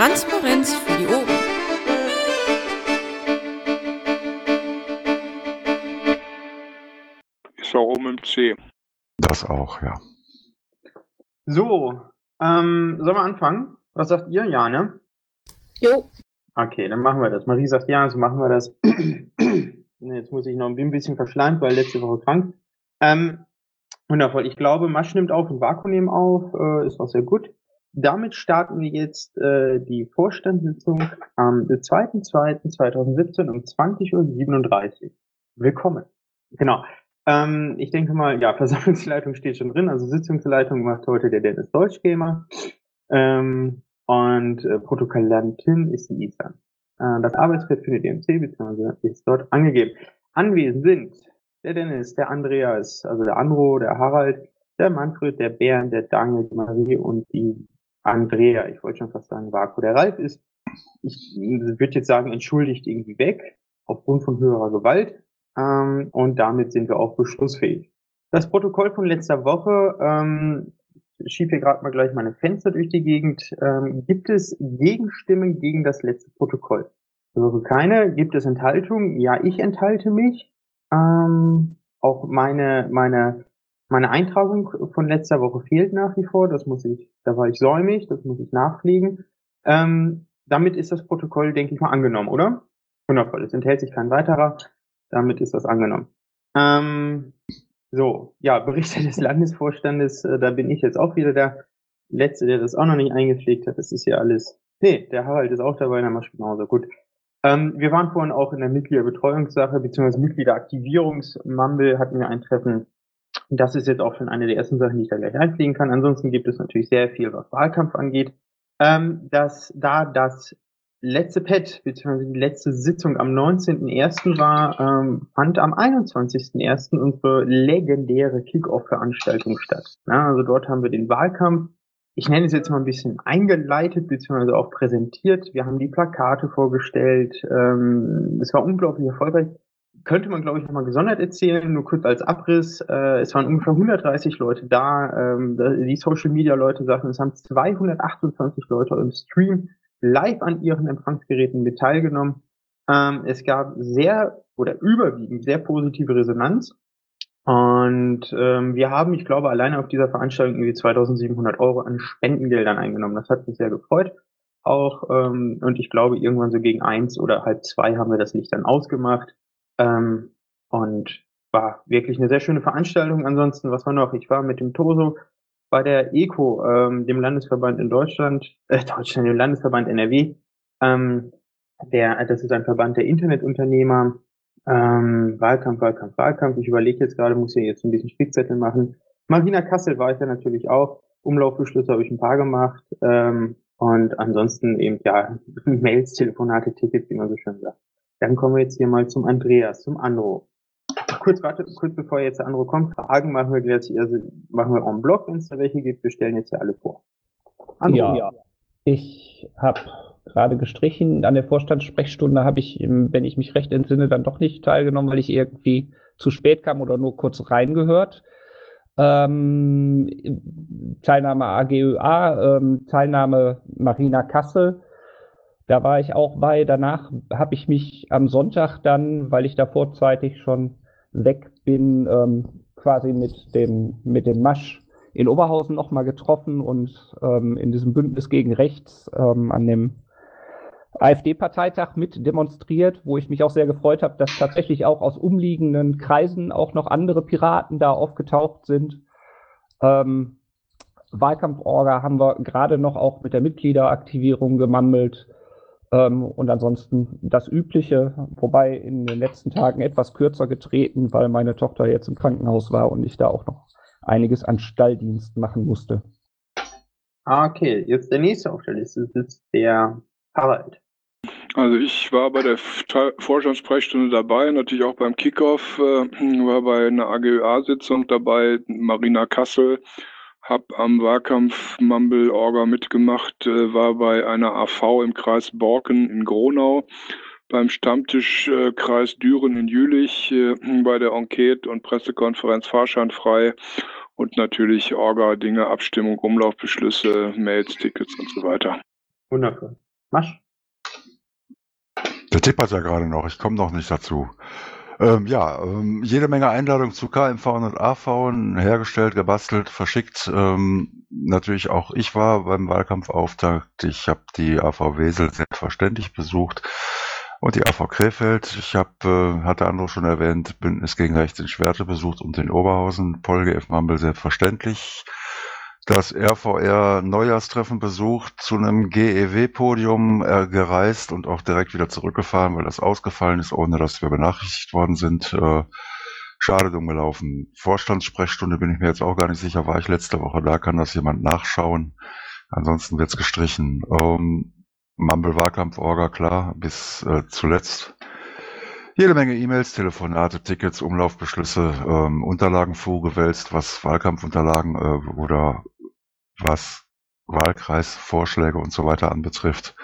Transparenz für die Ohren. Ist auch oben im C. Das auch, ja. So, ähm, sollen wir anfangen? Was sagt ihr? Ja, ne? Jo. Okay, dann machen wir das. Marie sagt ja, so machen wir das. Jetzt muss ich noch ein bisschen verschleimt, weil letzte Woche krank. Ähm, wundervoll. Ich glaube, Masch nimmt auf und Vaku nehmen auf. Äh, ist auch sehr gut. Damit starten wir jetzt äh, die Vorstandssitzung am 2.2.2017 um 20.37 Uhr. Willkommen. Genau. Ähm, ich denke mal, ja, Versammlungsleitung steht schon drin. Also Sitzungsleitung macht heute der Dennis Deutschgamer. Ähm, und äh, Protokollantin ist die Isa. Äh, das Arbeitsfeld findet ihr im C, beziehungsweise ist dort angegeben. Anwesend sind der Dennis, der Andreas, also der Andro, der Harald, der Manfred, der Bernd, der Daniel, die Marie und die Andrea. Ich wollte schon fast sagen, Vaku. Der Ralf ist, ich würde jetzt sagen, entschuldigt irgendwie weg, aufgrund von höherer Gewalt. Ähm, und damit sind wir auch beschlussfähig. Das Protokoll von letzter Woche, ähm, schiebe hier gerade mal gleich meine Fenster durch die Gegend. Ähm, gibt es Gegenstimmen gegen das letzte Protokoll? Also keine. Gibt es Enthaltungen? Ja, ich enthalte mich. Ähm, auch meine, meine, meine Eintragung von letzter Woche fehlt nach wie vor. Das muss ich, da war ich säumig, das muss ich nachpflegen. Ähm, damit ist das Protokoll, denke ich mal, angenommen, oder? Wundervoll. Es enthält sich kein weiterer. Damit ist das angenommen. Ähm, so, ja, Berichte des Landesvorstandes, äh, da bin ich jetzt auch wieder der Letzte, der das auch noch nicht eingepflegt hat. Das ist ja alles. Nee, der Harald ist auch dabei, der macht genauso gut. Ähm, wir waren vorhin auch in der Mitgliederbetreuungssache, beziehungsweise Mitgliederaktivierungsmumble hatten wir ein Treffen. Das ist jetzt auch schon eine der ersten Sachen, die ich da gleich einpflegen kann. Ansonsten gibt es natürlich sehr viel, was Wahlkampf angeht. Ähm, dass da das letzte Pet, beziehungsweise die letzte Sitzung am 19.01. war, ähm, fand am 21.01. unsere legendäre Kick-Off-Veranstaltung statt. Ja, also dort haben wir den Wahlkampf, ich nenne es jetzt mal ein bisschen eingeleitet, beziehungsweise auch präsentiert. Wir haben die Plakate vorgestellt. Ähm, es war unglaublich erfolgreich. Könnte man, glaube ich, nochmal gesondert erzählen, nur kurz als Abriss. Äh, es waren ungefähr 130 Leute da. Ähm, die Social-Media-Leute sagten, es haben 228 Leute im Stream live an ihren Empfangsgeräten mit teilgenommen. Ähm, es gab sehr oder überwiegend sehr positive Resonanz. Und ähm, wir haben, ich glaube, alleine auf dieser Veranstaltung irgendwie 2700 Euro an Spendengeldern eingenommen. Das hat mich sehr gefreut. Auch, ähm, und ich glaube, irgendwann so gegen eins oder halb zwei haben wir das Licht dann ausgemacht. Ähm, und war wirklich eine sehr schöne Veranstaltung. Ansonsten, was war noch? Ich war mit dem Toso bei der ECO, ähm, dem Landesverband in Deutschland, äh, Deutschland, dem Landesverband NRW, ähm, der, das ist ein Verband der Internetunternehmer, ähm, Wahlkampf, Wahlkampf, Wahlkampf. Ich überlege jetzt gerade, muss hier jetzt ein bisschen Spickzettel machen. Marina Kassel war ich ja natürlich auch. Umlaufbeschlüsse habe ich ein paar gemacht. Ähm, und ansonsten eben, ja, Mails, Telefonate, Tickets, wie man so schön sagt. Dann kommen wir jetzt hier mal zum Andreas, zum Anruf kurz, warte, kurz bevor jetzt der andere kommt, Fragen machen wir jetzt, also machen wir en bloc, wenn es da welche gibt. Wir stellen jetzt ja alle vor. Andere, ja, ja, ich habe gerade gestrichen. An der Vorstandssprechstunde habe ich, wenn ich mich recht entsinne, dann doch nicht teilgenommen, weil ich irgendwie zu spät kam oder nur kurz reingehört. Ähm, Teilnahme AGÖA, ähm, Teilnahme Marina Kassel. Da war ich auch bei. Danach habe ich mich am Sonntag dann, weil ich da vorzeitig schon weg bin, ähm, quasi mit dem, mit dem Masch in Oberhausen nochmal getroffen und ähm, in diesem Bündnis gegen Rechts ähm, an dem AfD-Parteitag mit demonstriert, wo ich mich auch sehr gefreut habe, dass tatsächlich auch aus umliegenden Kreisen auch noch andere Piraten da aufgetaucht sind. Ähm, Wahlkampforga haben wir gerade noch auch mit der Mitgliederaktivierung gemammelt. Ähm, und ansonsten das Übliche, wobei in den letzten Tagen etwas kürzer getreten, weil meine Tochter jetzt im Krankenhaus war und ich da auch noch einiges an Stalldienst machen musste. Ah, okay. Jetzt der nächste auf der Liste sitzt der Harald. Also ich war bei der Vorstandssprechstunde dabei, natürlich auch beim Kickoff, äh, war bei einer AGÖA-Sitzung dabei, Marina Kassel, habe am Wahlkampf Mumble Orga mitgemacht, äh, war bei einer AV im Kreis Borken in Gronau, beim Stammtisch äh, Kreis Düren in Jülich, äh, bei der Enquete und Pressekonferenz Fahrscheinfrei und natürlich Orga, Dinge, Abstimmung, Umlaufbeschlüsse, Mails, Tickets und so weiter. Wundervoll. Masch. Der tippert ja gerade noch, ich komme noch nicht dazu. Ähm, ja, ähm, jede Menge Einladungen zu KMV und AV hergestellt, gebastelt, verschickt. Ähm, natürlich auch ich war beim Wahlkampfauftakt. Ich habe die AV Wesel selbstverständlich besucht und die AV Krefeld. Ich habe, äh, hatte andere schon erwähnt, Bündnis gegen Rechts in Schwerte besucht und in Oberhausen. Polge F. Mambel selbstverständlich das RVR Neujahrstreffen besucht, zu einem GEW-Podium äh, gereist und auch direkt wieder zurückgefahren, weil das ausgefallen ist, ohne dass wir benachrichtigt worden sind. Äh, schade dumm gelaufen. Vorstandssprechstunde bin ich mir jetzt auch gar nicht sicher, war ich letzte Woche da, kann das jemand nachschauen. Ansonsten wird's gestrichen. Ähm, Mumble Wahlkampf Orga, klar, bis äh, zuletzt. Jede Menge E-Mails, Telefonate, Tickets, Umlaufbeschlüsse, ähm, Unterlagen vorgewälzt, was Wahlkampfunterlagen äh, oder was Wahlkreisvorschläge und so weiter anbetrifft.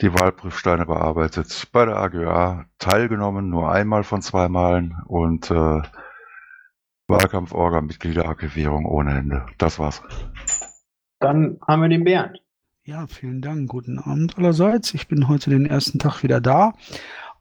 Die Wahlprüfsteine bearbeitet, bei der AGA teilgenommen, nur einmal von zwei Malen und äh, Wahlkampforga, Mitgliederarchivierung ohne Ende. Das war's. Dann haben wir den Bernd. Ja, vielen Dank. Guten Abend allerseits. Ich bin heute den ersten Tag wieder da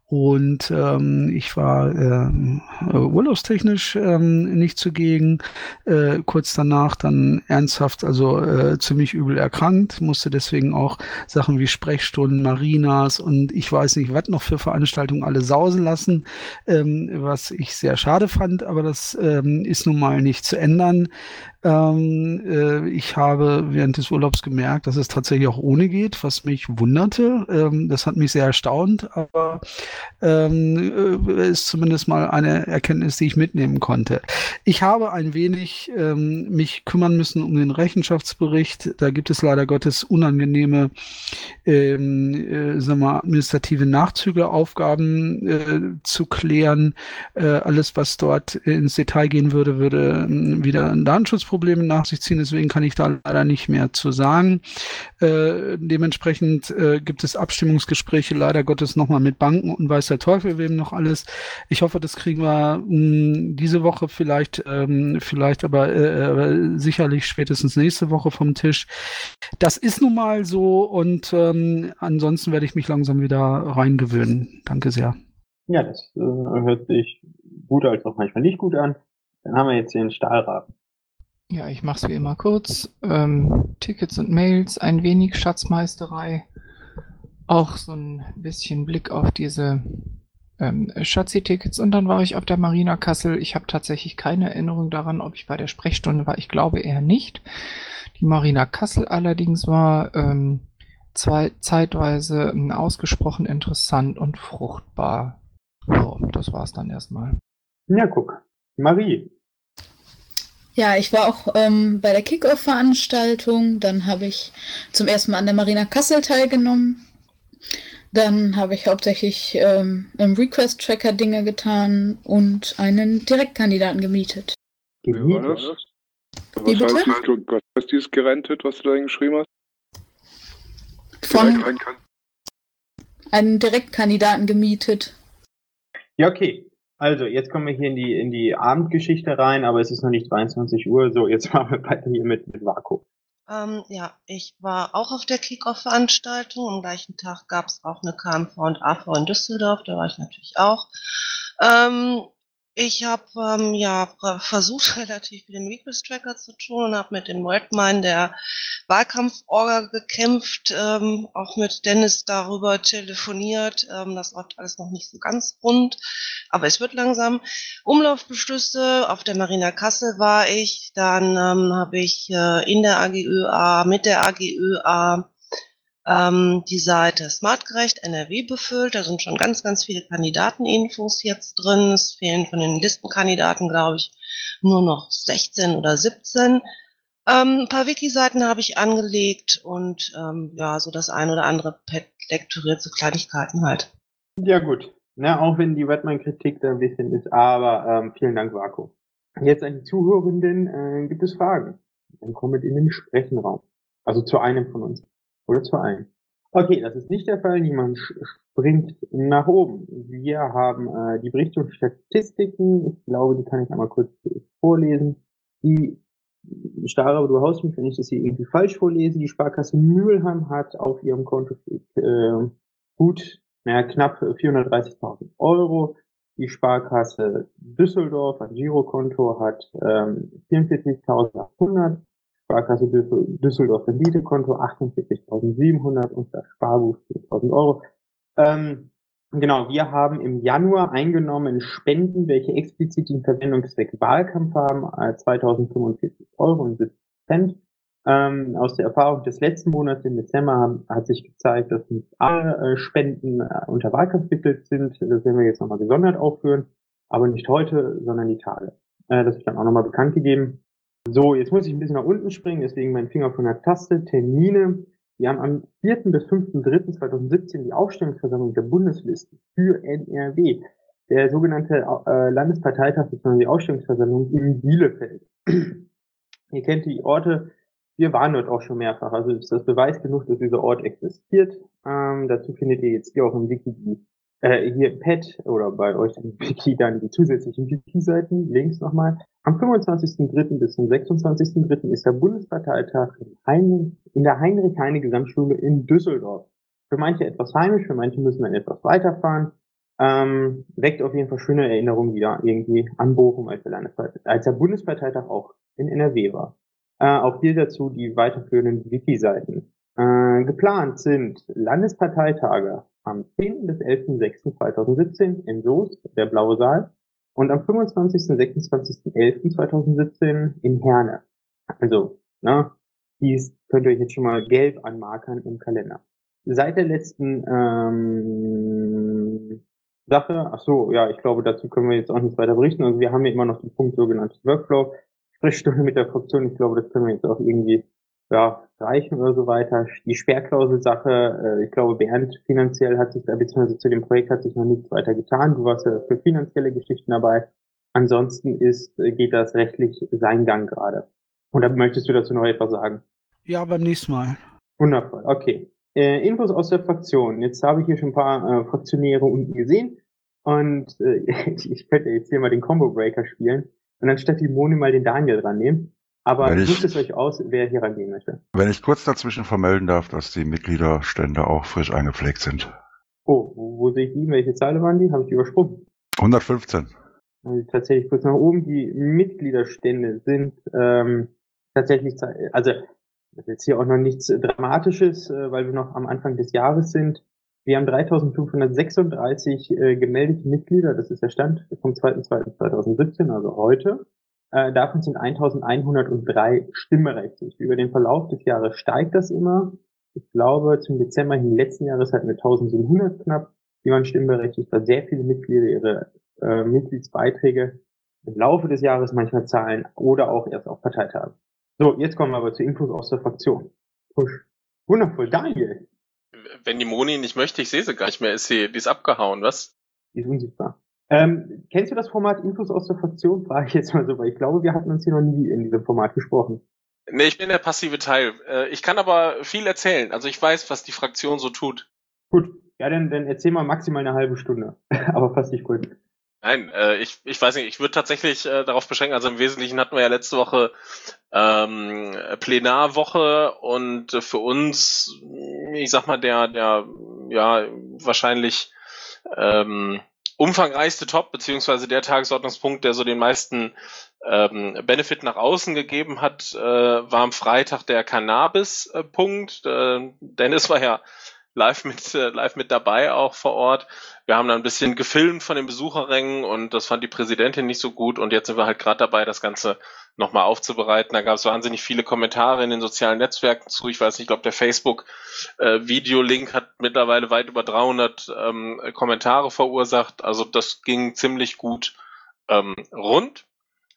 und ähm, ich war ähm, äh, urlaubstechnisch ähm, nicht zugegen. Äh, kurz danach dann ernsthaft, also äh, ziemlich übel erkrankt, musste deswegen auch Sachen wie Sprechstunden, Marinas und ich weiß nicht, was noch für Veranstaltungen alle sausen lassen, ähm, was ich sehr schade fand, aber das ähm, ist nun mal nicht zu ändern. Ähm, äh, ich habe während des Urlaubs gemerkt, dass es tatsächlich auch ohne geht, was mich wunderte. Ähm, das hat mich sehr erstaunt, aber ähm, äh, ist zumindest mal eine Erkenntnis, die ich mitnehmen konnte. Ich habe ein wenig ähm, mich kümmern müssen um den Rechenschaftsbericht. Da gibt es leider Gottes unangenehme ähm, äh, sagen wir, administrative Nachzüge, Aufgaben äh, zu klären. Äh, alles, was dort ins Detail gehen würde, würde äh, wieder ein Datenschutz Probleme nach sich ziehen, deswegen kann ich da leider nicht mehr zu sagen. Äh, dementsprechend äh, gibt es Abstimmungsgespräche leider Gottes nochmal mit Banken und weiß der Teufel wem noch alles. Ich hoffe, das kriegen wir mh, hm, diese Woche vielleicht, ähm, vielleicht aber äh, sicherlich spätestens nächste Woche vom Tisch. Das ist nun mal so und ähm, ansonsten werde ich mich langsam wieder reingewöhnen. Danke sehr. Ja, das äh, hört sich gut als auch manchmal nicht gut an. Dann haben wir jetzt den Stahlraben. Ja, ich mache es wie immer kurz. Ähm, Tickets und Mails, ein wenig Schatzmeisterei, auch so ein bisschen Blick auf diese ähm, Schatzi-Tickets und dann war ich auf der Marina Kassel. Ich habe tatsächlich keine Erinnerung daran, ob ich bei der Sprechstunde war. Ich glaube eher nicht. Die Marina Kassel allerdings war ähm, zwei, zeitweise ähm, ausgesprochen interessant und fruchtbar. So, das war's dann erstmal. Ja, guck. Marie, ja, ich war auch ähm, bei der Kickoff-Veranstaltung. Dann habe ich zum ersten Mal an der Marina Kassel teilgenommen. Dann habe ich hauptsächlich ähm, im Request-Tracker Dinge getan und einen Direktkandidaten gemietet. Wie war das? Was, Wie bitte? Heißt, was heißt dieses gerentet, was du da geschrieben hast? Von einen Direktkandidaten gemietet. Ja, okay. Also, jetzt kommen wir hier in die, in die Abendgeschichte rein, aber es ist noch nicht 22 Uhr. So, jetzt machen wir weiter hier mit, mit Vaku. Ähm, ja, ich war auch auf der Kickoff-Veranstaltung. Am gleichen Tag gab es auch eine KMV und AV in Düsseldorf, da war ich natürlich auch. Ähm, ich habe ähm, ja versucht, relativ viel den Request Tracker zu tun und habe mit dem Redmine der Wahlkampforga gekämpft, ähm, auch mit Dennis darüber telefoniert. Ähm, das läuft alles noch nicht so ganz rund, aber es wird langsam. Umlaufbeschlüsse, auf der Marina Kassel war ich, dann ähm, habe ich äh, in der AGÖA, mit der AGÖA ähm, die Seite Smartgerecht NRW befüllt. Da sind schon ganz, ganz viele Kandidateninfos jetzt drin. Es fehlen von den Listenkandidaten, glaube ich, nur noch 16 oder 17. Ähm, ein paar Wiki-Seiten habe ich angelegt und ähm, ja, so das ein oder andere Pad lektoriert, so Kleinigkeiten halt. Ja, gut. Na, auch wenn die Wetman-Kritik da ein bisschen ist, aber ähm, vielen Dank, Vaku. Jetzt an die Zuhörenden äh, gibt es Fragen. Dann kommt in den Sprechenraum. Also zu einem von uns. Oder zu allen. Okay, das ist nicht der Fall. Niemand springt nach oben. Wir haben äh, die Berichte und Statistiken. Ich glaube, die kann ich einmal kurz vorlesen. Die Stara, du haust mich, wenn ich das hier irgendwie falsch vorlese. Die Sparkasse Mülheim hat auf ihrem Konto äh, gut, naja, knapp 430.000 Euro. Die Sparkasse Düsseldorf, ein Girokonto, hat ähm, 44.800. Sparkasse Düsseldorf Renditekonto 48.700 und das Sparbuch 4.000 Euro. Ähm, genau, wir haben im Januar eingenommen Spenden, welche explizit den Verwendungszweck Wahlkampf haben, äh, 2045 Euro und 70 Cent. Ähm, aus der Erfahrung des letzten Monats im Dezember hat sich gezeigt, dass nicht alle äh, Spenden äh, unter Wahlkampfmittel sind. Das werden wir jetzt nochmal gesondert aufführen, aber nicht heute, sondern die Tage. Äh, das wird dann auch nochmal bekannt gegeben. So, jetzt muss ich ein bisschen nach unten springen, deswegen mein Finger von der Taste. Termine. Wir haben am 4. bis 5.3.2017 die Aufstellungsversammlung der Bundesliste für NRW. Der sogenannte äh, Landesparteitag bzw. die Aufstellungsversammlung in Bielefeld. Ihr kennt die Orte wir waren dort auch schon mehrfach. Also ist das Beweis genug, dass dieser Ort existiert. Ähm, dazu findet ihr jetzt hier auch im Wiki die, äh, hier im Pad oder bei euch im Wiki dann die zusätzlichen Wiki-Seiten. Links nochmal. Am 25.03. bis zum 26.03. ist der Bundesparteitag in, Heinrich, in der Heinrich-Heine-Gesamtschule in Düsseldorf. Für manche etwas heimisch, für manche müssen dann etwas weiterfahren. Ähm, weckt auf jeden Fall schöne Erinnerungen wieder irgendwie an Bochum, als der, als der Bundesparteitag auch in NRW war. Äh, auch hier dazu die weiterführenden Wiki-Seiten. Äh, geplant sind Landesparteitage am 10. bis 11.06.2017 in Soest, der Blaue Saal, und am 25. 26.11.2017 in Herne. Also, ne, dies könnt ihr euch jetzt schon mal gelb anmarkern im Kalender. Seit der letzten ähm, Sache, ach so, ja, ich glaube, dazu können wir jetzt auch nicht weiter berichten. Also wir haben ja immer noch den Punkt sogenanntes Workflow. Sprechstunde mit der Fraktion. Ich glaube, das können wir jetzt auch irgendwie ja, reichen oder so weiter. Die Sperrklausel-Sache, äh, ich glaube, Bernd finanziell hat sich, beziehungsweise zu dem Projekt hat sich noch nichts weiter getan. Du warst ja für finanzielle Geschichten dabei. Ansonsten ist, äh, geht das rechtlich seinen Gang gerade. Oder möchtest du dazu noch etwas sagen? Ja, beim nächsten Mal. Wundervoll, okay. Äh, Infos aus der Fraktion. Jetzt habe ich hier schon ein paar äh, Fraktionäre unten gesehen. Und äh, ich könnte jetzt hier mal den Combo Breaker spielen und dann statt die Moni mal den Daniel dran nehmen. Aber sucht es euch aus, wer hier rangehen möchte. Wenn ich kurz dazwischen vermelden darf, dass die Mitgliederstände auch frisch eingepflegt sind. Oh, wo, wo sehe ich die? Welche Zahl waren die? Habe ich übersprungen. 115. Also tatsächlich kurz nach oben. Die Mitgliederstände sind ähm, tatsächlich, also das ist jetzt hier auch noch nichts Dramatisches, äh, weil wir noch am Anfang des Jahres sind. Wir haben 3536 äh, gemeldete Mitglieder, das ist der Stand vom 2.2.2017, also heute. Äh, davon sind 1103 stimmberechtigt. Über den Verlauf des Jahres steigt das immer. Ich glaube, zum Dezember hin letzten Jahres hatten wir 1700 knapp, die waren stimmberechtigt, weil sehr viele Mitglieder ihre äh, Mitgliedsbeiträge im Laufe des Jahres manchmal zahlen oder auch erst auf Parteitagen. So, jetzt kommen wir aber zu Infos aus der Fraktion. Push. Wundervoll, Daniel wenn die Moni nicht möchte, ich sehe sie gar nicht mehr, ist sie, die ist abgehauen, was? Die ist unsichtbar. Ähm, kennst du das Format Infos aus der Fraktion? Frage ich jetzt mal so, weil ich glaube, wir hatten uns hier noch nie in diesem Format gesprochen. Nee, ich bin der passive Teil. Äh, ich kann aber viel erzählen. Also ich weiß, was die Fraktion so tut. Gut. Ja, dann, dann erzähl mal maximal eine halbe Stunde. aber fast nicht gut. Nein, äh, ich, ich weiß nicht, ich würde tatsächlich äh, darauf beschränken, also im Wesentlichen hatten wir ja letzte Woche ähm, Plenarwoche und äh, für uns, ich sag mal, der, der ja wahrscheinlich ähm, umfangreichste Top, beziehungsweise der Tagesordnungspunkt, der so den meisten ähm, Benefit nach außen gegeben hat, äh, war am Freitag der Cannabis-Punkt. Äh, Dennis war ja live mit, äh, live mit dabei auch vor Ort. Wir haben da ein bisschen gefilmt von den Besucherrängen und das fand die Präsidentin nicht so gut und jetzt sind wir halt gerade dabei, das Ganze nochmal aufzubereiten. Da gab es wahnsinnig viele Kommentare in den sozialen Netzwerken zu. Ich weiß nicht, ich glaube, der Facebook-Video-Link äh, hat mittlerweile weit über 300 ähm, Kommentare verursacht. Also das ging ziemlich gut ähm, rund.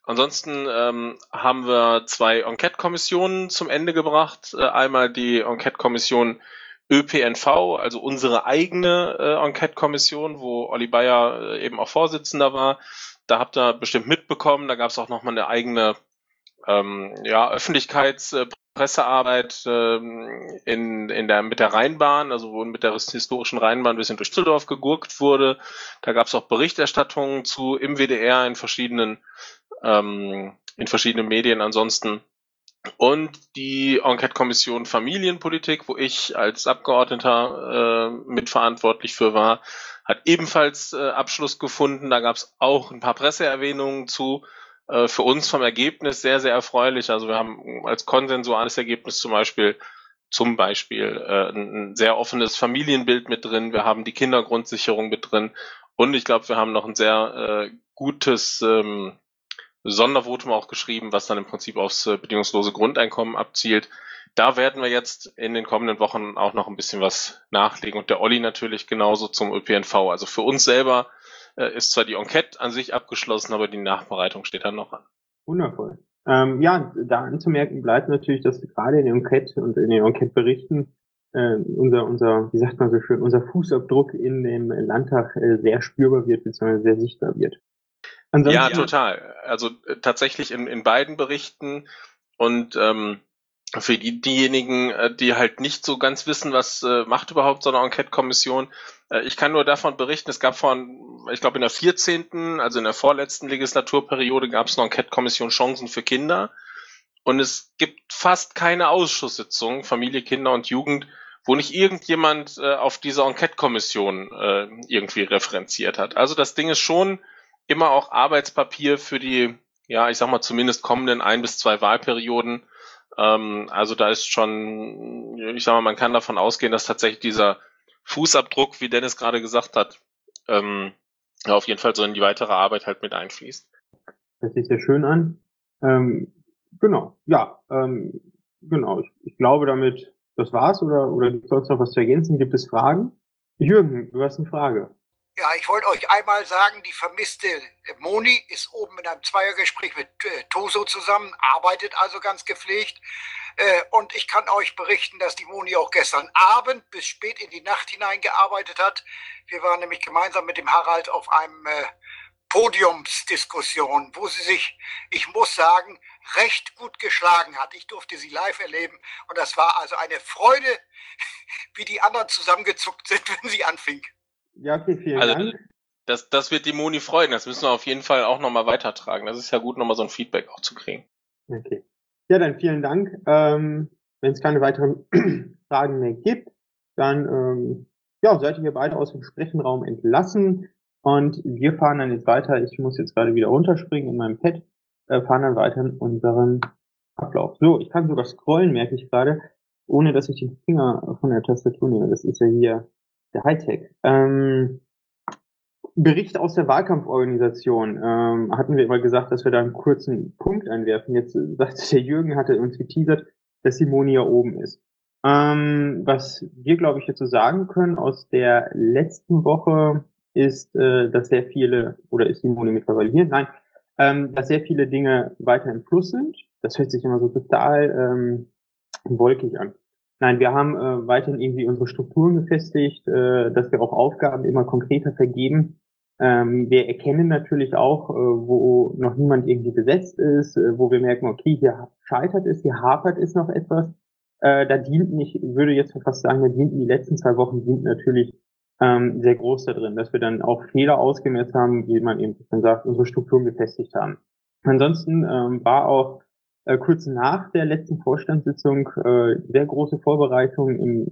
Ansonsten ähm, haben wir zwei Enquete-Kommissionen zum Ende gebracht. Äh, einmal die Enquete-Kommission ÖPNV, also unsere eigene äh, Enquete-Kommission, wo Olli Bayer äh, eben auch Vorsitzender war. Da habt ihr bestimmt mitbekommen, da gab es auch nochmal eine eigene ähm, ja, Öffentlichkeitspressearbeit äh, ähm, in, in der, mit der Rheinbahn, also wo mit der historischen Rheinbahn ein bisschen durch Düsseldorf gegurkt wurde. Da gab es auch Berichterstattungen zu im WDR in verschiedenen, ähm, in verschiedenen Medien. Ansonsten und die Enquete-Kommission Familienpolitik, wo ich als Abgeordneter äh, mitverantwortlich für war, hat ebenfalls äh, Abschluss gefunden. Da gab es auch ein paar Presseerwähnungen zu. Äh, für uns vom Ergebnis sehr, sehr erfreulich. Also wir haben als konsensuales Ergebnis zum Beispiel zum Beispiel äh, ein sehr offenes Familienbild mit drin. Wir haben die Kindergrundsicherung mit drin. Und ich glaube, wir haben noch ein sehr äh, gutes ähm, Sondervotum auch geschrieben, was dann im Prinzip aufs äh, bedingungslose Grundeinkommen abzielt. Da werden wir jetzt in den kommenden Wochen auch noch ein bisschen was nachlegen und der Olli natürlich genauso zum ÖPNV. Also für uns selber äh, ist zwar die Enquete an sich abgeschlossen, aber die Nachbereitung steht dann noch an. Wundervoll. Ähm, ja, da anzumerken bleibt natürlich, dass gerade in der Enquete und in den Enquete-Berichten äh, unser, unser, wie sagt man so schön, unser Fußabdruck in dem Landtag äh, sehr spürbar wird, beziehungsweise sehr sichtbar wird. Ansonsten, ja, total. Also äh, tatsächlich in, in beiden Berichten und ähm, für die, diejenigen, äh, die halt nicht so ganz wissen, was äh, macht überhaupt so eine Enquete-Kommission. Äh, ich kann nur davon berichten, es gab von, ich glaube in der 14., also in der vorletzten Legislaturperiode gab es eine Enquete-Kommission Chancen für Kinder. Und es gibt fast keine Ausschusssitzung, Familie, Kinder und Jugend, wo nicht irgendjemand äh, auf diese Enquete-Kommission äh, irgendwie referenziert hat. Also das Ding ist schon immer auch Arbeitspapier für die, ja, ich sag mal, zumindest kommenden ein bis zwei Wahlperioden. Ähm, also da ist schon, ich sag mal, man kann davon ausgehen, dass tatsächlich dieser Fußabdruck, wie Dennis gerade gesagt hat, ähm, auf jeden Fall so in die weitere Arbeit halt mit einfließt. Das sieht sehr schön an. Ähm, genau, ja, ähm, genau. Ich, ich glaube damit, das war's oder, oder gibt sonst noch was zu ergänzen? Gibt es Fragen? Jürgen, du hast eine Frage. Ja, ich wollte euch einmal sagen, die vermisste Moni ist oben in einem Zweiergespräch mit äh, Toso zusammen, arbeitet also ganz gepflegt. Äh, und ich kann euch berichten, dass die Moni auch gestern Abend bis spät in die Nacht hinein gearbeitet hat. Wir waren nämlich gemeinsam mit dem Harald auf einem äh, Podiumsdiskussion, wo sie sich, ich muss sagen, recht gut geschlagen hat. Ich durfte sie live erleben und das war also eine Freude, wie die anderen zusammengezuckt sind, wenn sie anfing. Ja, okay, vielen also, Dank. Das, das wird die Moni freuen. Das müssen wir auf jeden Fall auch nochmal weitertragen. Das ist ja gut, nochmal so ein Feedback auch zu kriegen. Okay. Ja, dann vielen Dank. Ähm, Wenn es keine weiteren Fragen mehr gibt, dann ähm, ja, seid ihr beide aus dem Sprechenraum entlassen. Und wir fahren dann jetzt weiter. Ich muss jetzt gerade wieder runterspringen in meinem Pad. Äh, fahren dann weiter in unseren Ablauf. So, ich kann sogar scrollen, merke ich gerade, ohne dass ich den Finger von der Tastatur nehme. Das ist ja hier der Hightech. Ähm, Bericht aus der Wahlkampforganisation ähm, hatten wir immer gesagt, dass wir da einen kurzen Punkt einwerfen. Jetzt sagt der Jürgen, hatte uns geteasert, dass Simone ja oben ist. Ähm, was wir, glaube ich, so sagen können aus der letzten Woche ist, äh, dass sehr viele, oder ist Simone mittlerweile hier? Nein, ähm, dass sehr viele Dinge weiter im Fluss sind. Das hört sich immer so total ähm, wolkig an. Nein, wir haben äh, weiterhin irgendwie unsere Strukturen gefestigt, äh, dass wir auch Aufgaben immer konkreter vergeben. Ähm, wir erkennen natürlich auch, äh, wo noch niemand irgendwie besetzt ist, äh, wo wir merken, okay, hier scheitert es, hier hapert es noch etwas. Äh, da dient nicht, ich würde jetzt fast sagen, da dienten die letzten zwei Wochen dient natürlich ähm, sehr groß da drin, dass wir dann auch Fehler ausgemerzt haben, wie man eben dann sagt, unsere Strukturen gefestigt haben. Ansonsten ähm, war auch äh, kurz nach der letzten Vorstandssitzung äh, sehr große Vorbereitung im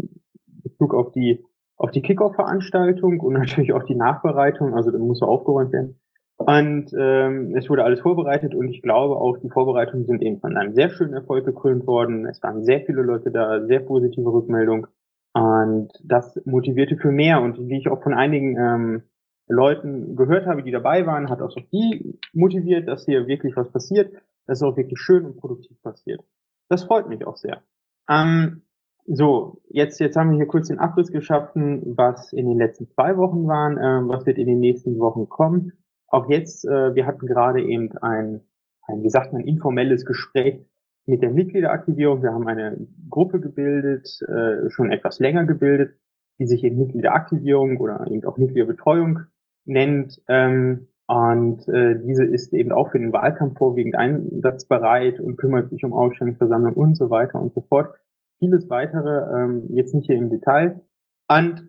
Bezug auf die auf die Kickoff-Veranstaltung und natürlich auch die Nachbereitung, also da muss so aufgeräumt werden. Und ähm, es wurde alles vorbereitet und ich glaube auch, die Vorbereitungen sind eben von einem sehr schönen Erfolg gekrönt worden. Es waren sehr viele Leute da, sehr positive Rückmeldung. Und das motivierte für mehr. Und wie ich auch von einigen ähm, Leuten gehört habe, die dabei waren, hat auch die motiviert, dass hier wirklich was passiert dass es auch wirklich schön und produktiv passiert. Das freut mich auch sehr. Ähm, so, jetzt, jetzt haben wir hier kurz den Abriss geschaffen, was in den letzten zwei Wochen waren, äh, was wird in den nächsten Wochen kommen. Auch jetzt, äh, wir hatten gerade eben ein, ein, wie sagt man, informelles Gespräch mit der Mitgliederaktivierung. Wir haben eine Gruppe gebildet, äh, schon etwas länger gebildet, die sich eben Mitgliederaktivierung oder eben auch Mitgliederbetreuung nennt. Ähm, und äh, diese ist eben auch für den Wahlkampf vorwiegend einsatzbereit und kümmert sich um Ausstellungsversammlungen und so weiter und so fort. Vieles weitere, ähm, jetzt nicht hier im Detail. Und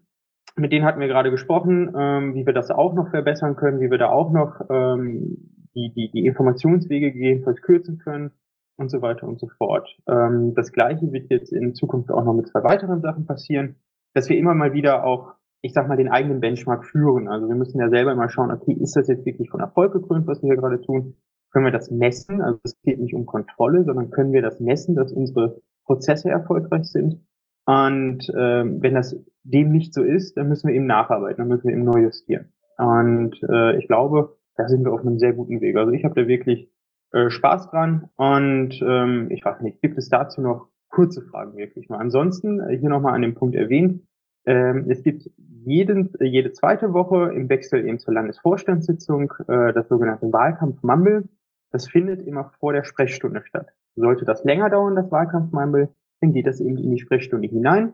mit denen hatten wir gerade gesprochen, ähm, wie wir das auch noch verbessern können, wie wir da auch noch ähm, die, die, die Informationswege gegebenenfalls kürzen können. und so weiter und so fort. Ähm, das Gleiche wird jetzt in Zukunft auch noch mit zwei weiteren Sachen passieren, dass wir immer mal wieder auch, ich sag mal, den eigenen Benchmark führen. Also wir müssen ja selber mal schauen, okay, ist das jetzt wirklich von Erfolg gekrönt, was wir hier gerade tun? Können wir das messen? Also es geht nicht um Kontrolle, sondern können wir das messen, dass unsere Prozesse erfolgreich sind? Und ähm, wenn das dem nicht so ist, dann müssen wir eben nacharbeiten, dann müssen wir eben neu justieren. Und äh, ich glaube, da sind wir auf einem sehr guten Weg. Also ich habe da wirklich äh, Spaß dran und ähm, ich weiß nicht, gibt es dazu noch kurze Fragen wirklich mal. Ansonsten äh, hier nochmal an dem Punkt erwähnt, ähm, es gibt jeden, jede zweite Woche im Wechsel eben zur Landesvorstandssitzung äh, das sogenannte Wahlkampf Mumble. Das findet immer vor der Sprechstunde statt. Sollte das länger dauern, das Wahlkampf Mumble, dann geht das eben in die Sprechstunde hinein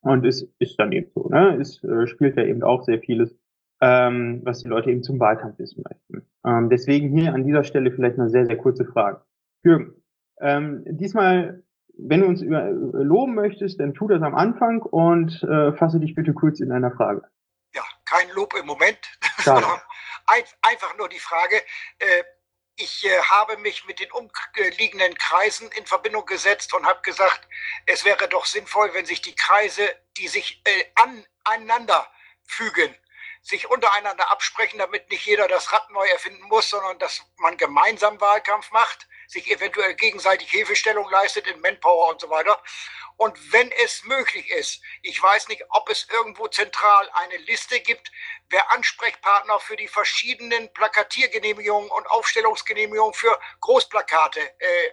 und es ist dann eben so. Ne? Es äh, spielt ja eben auch sehr vieles ähm, was die Leute eben zum Wahlkampf wissen möchten. Ähm, deswegen hier an dieser Stelle vielleicht eine sehr, sehr kurze Frage. Jürgen, ähm, diesmal, wenn du uns über, loben möchtest, dann tu das am Anfang und äh, fasse dich bitte kurz in einer Frage. Ja, kein Lob im Moment, sondern ein, einfach nur die Frage, äh, ich äh, habe mich mit den umliegenden Kreisen in Verbindung gesetzt und habe gesagt, es wäre doch sinnvoll, wenn sich die Kreise, die sich äh, an, aneinander fügen, sich untereinander absprechen, damit nicht jeder das Rad neu erfinden muss, sondern dass man gemeinsam Wahlkampf macht, sich eventuell gegenseitig Hilfestellung leistet in Manpower und so weiter. Und wenn es möglich ist, ich weiß nicht, ob es irgendwo zentral eine Liste gibt, wer Ansprechpartner für die verschiedenen Plakatiergenehmigungen und Aufstellungsgenehmigungen für Großplakate äh,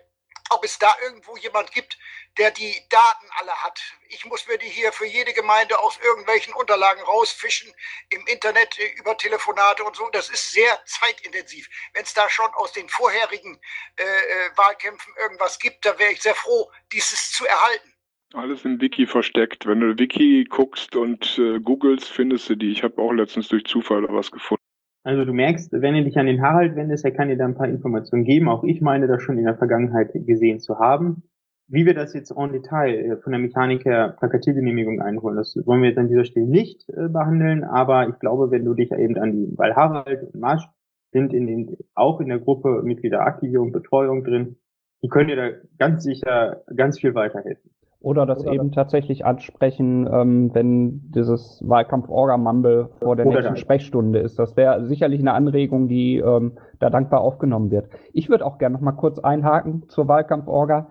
ob es da irgendwo jemand gibt, der die Daten alle hat. Ich muss mir die hier für jede Gemeinde aus irgendwelchen Unterlagen rausfischen, im Internet äh, über Telefonate und so. Das ist sehr zeitintensiv. Wenn es da schon aus den vorherigen äh, äh, Wahlkämpfen irgendwas gibt, da wäre ich sehr froh, dieses zu erhalten. Alles im Wiki versteckt. Wenn du Wiki guckst und äh, googelst, findest du die. Ich habe auch letztens durch Zufall was gefunden. Also du merkst, wenn du dich an den Harald wendest, er kann dir da ein paar Informationen geben. Auch ich meine das schon in der Vergangenheit gesehen zu haben. Wie wir das jetzt en Detail äh, von der Mechanik her Plakatiergenehmigung einholen, das wollen wir jetzt an dieser Stelle nicht äh, behandeln, aber ich glaube, wenn du dich eben an die, weil Harald und Marsch sind in den, auch in der Gruppe Mitglieder Aktivierung, Betreuung drin, die können dir da ganz sicher ganz viel weiterhelfen. Oder das Oder eben tatsächlich ansprechen, ähm, wenn dieses Wahlkampf-Orga-Mumble vor der nächsten Sprechstunde ist. Das wäre sicherlich eine Anregung, die ähm, da dankbar aufgenommen wird. Ich würde auch gerne noch mal kurz einhaken zur Wahlkampf-Orga,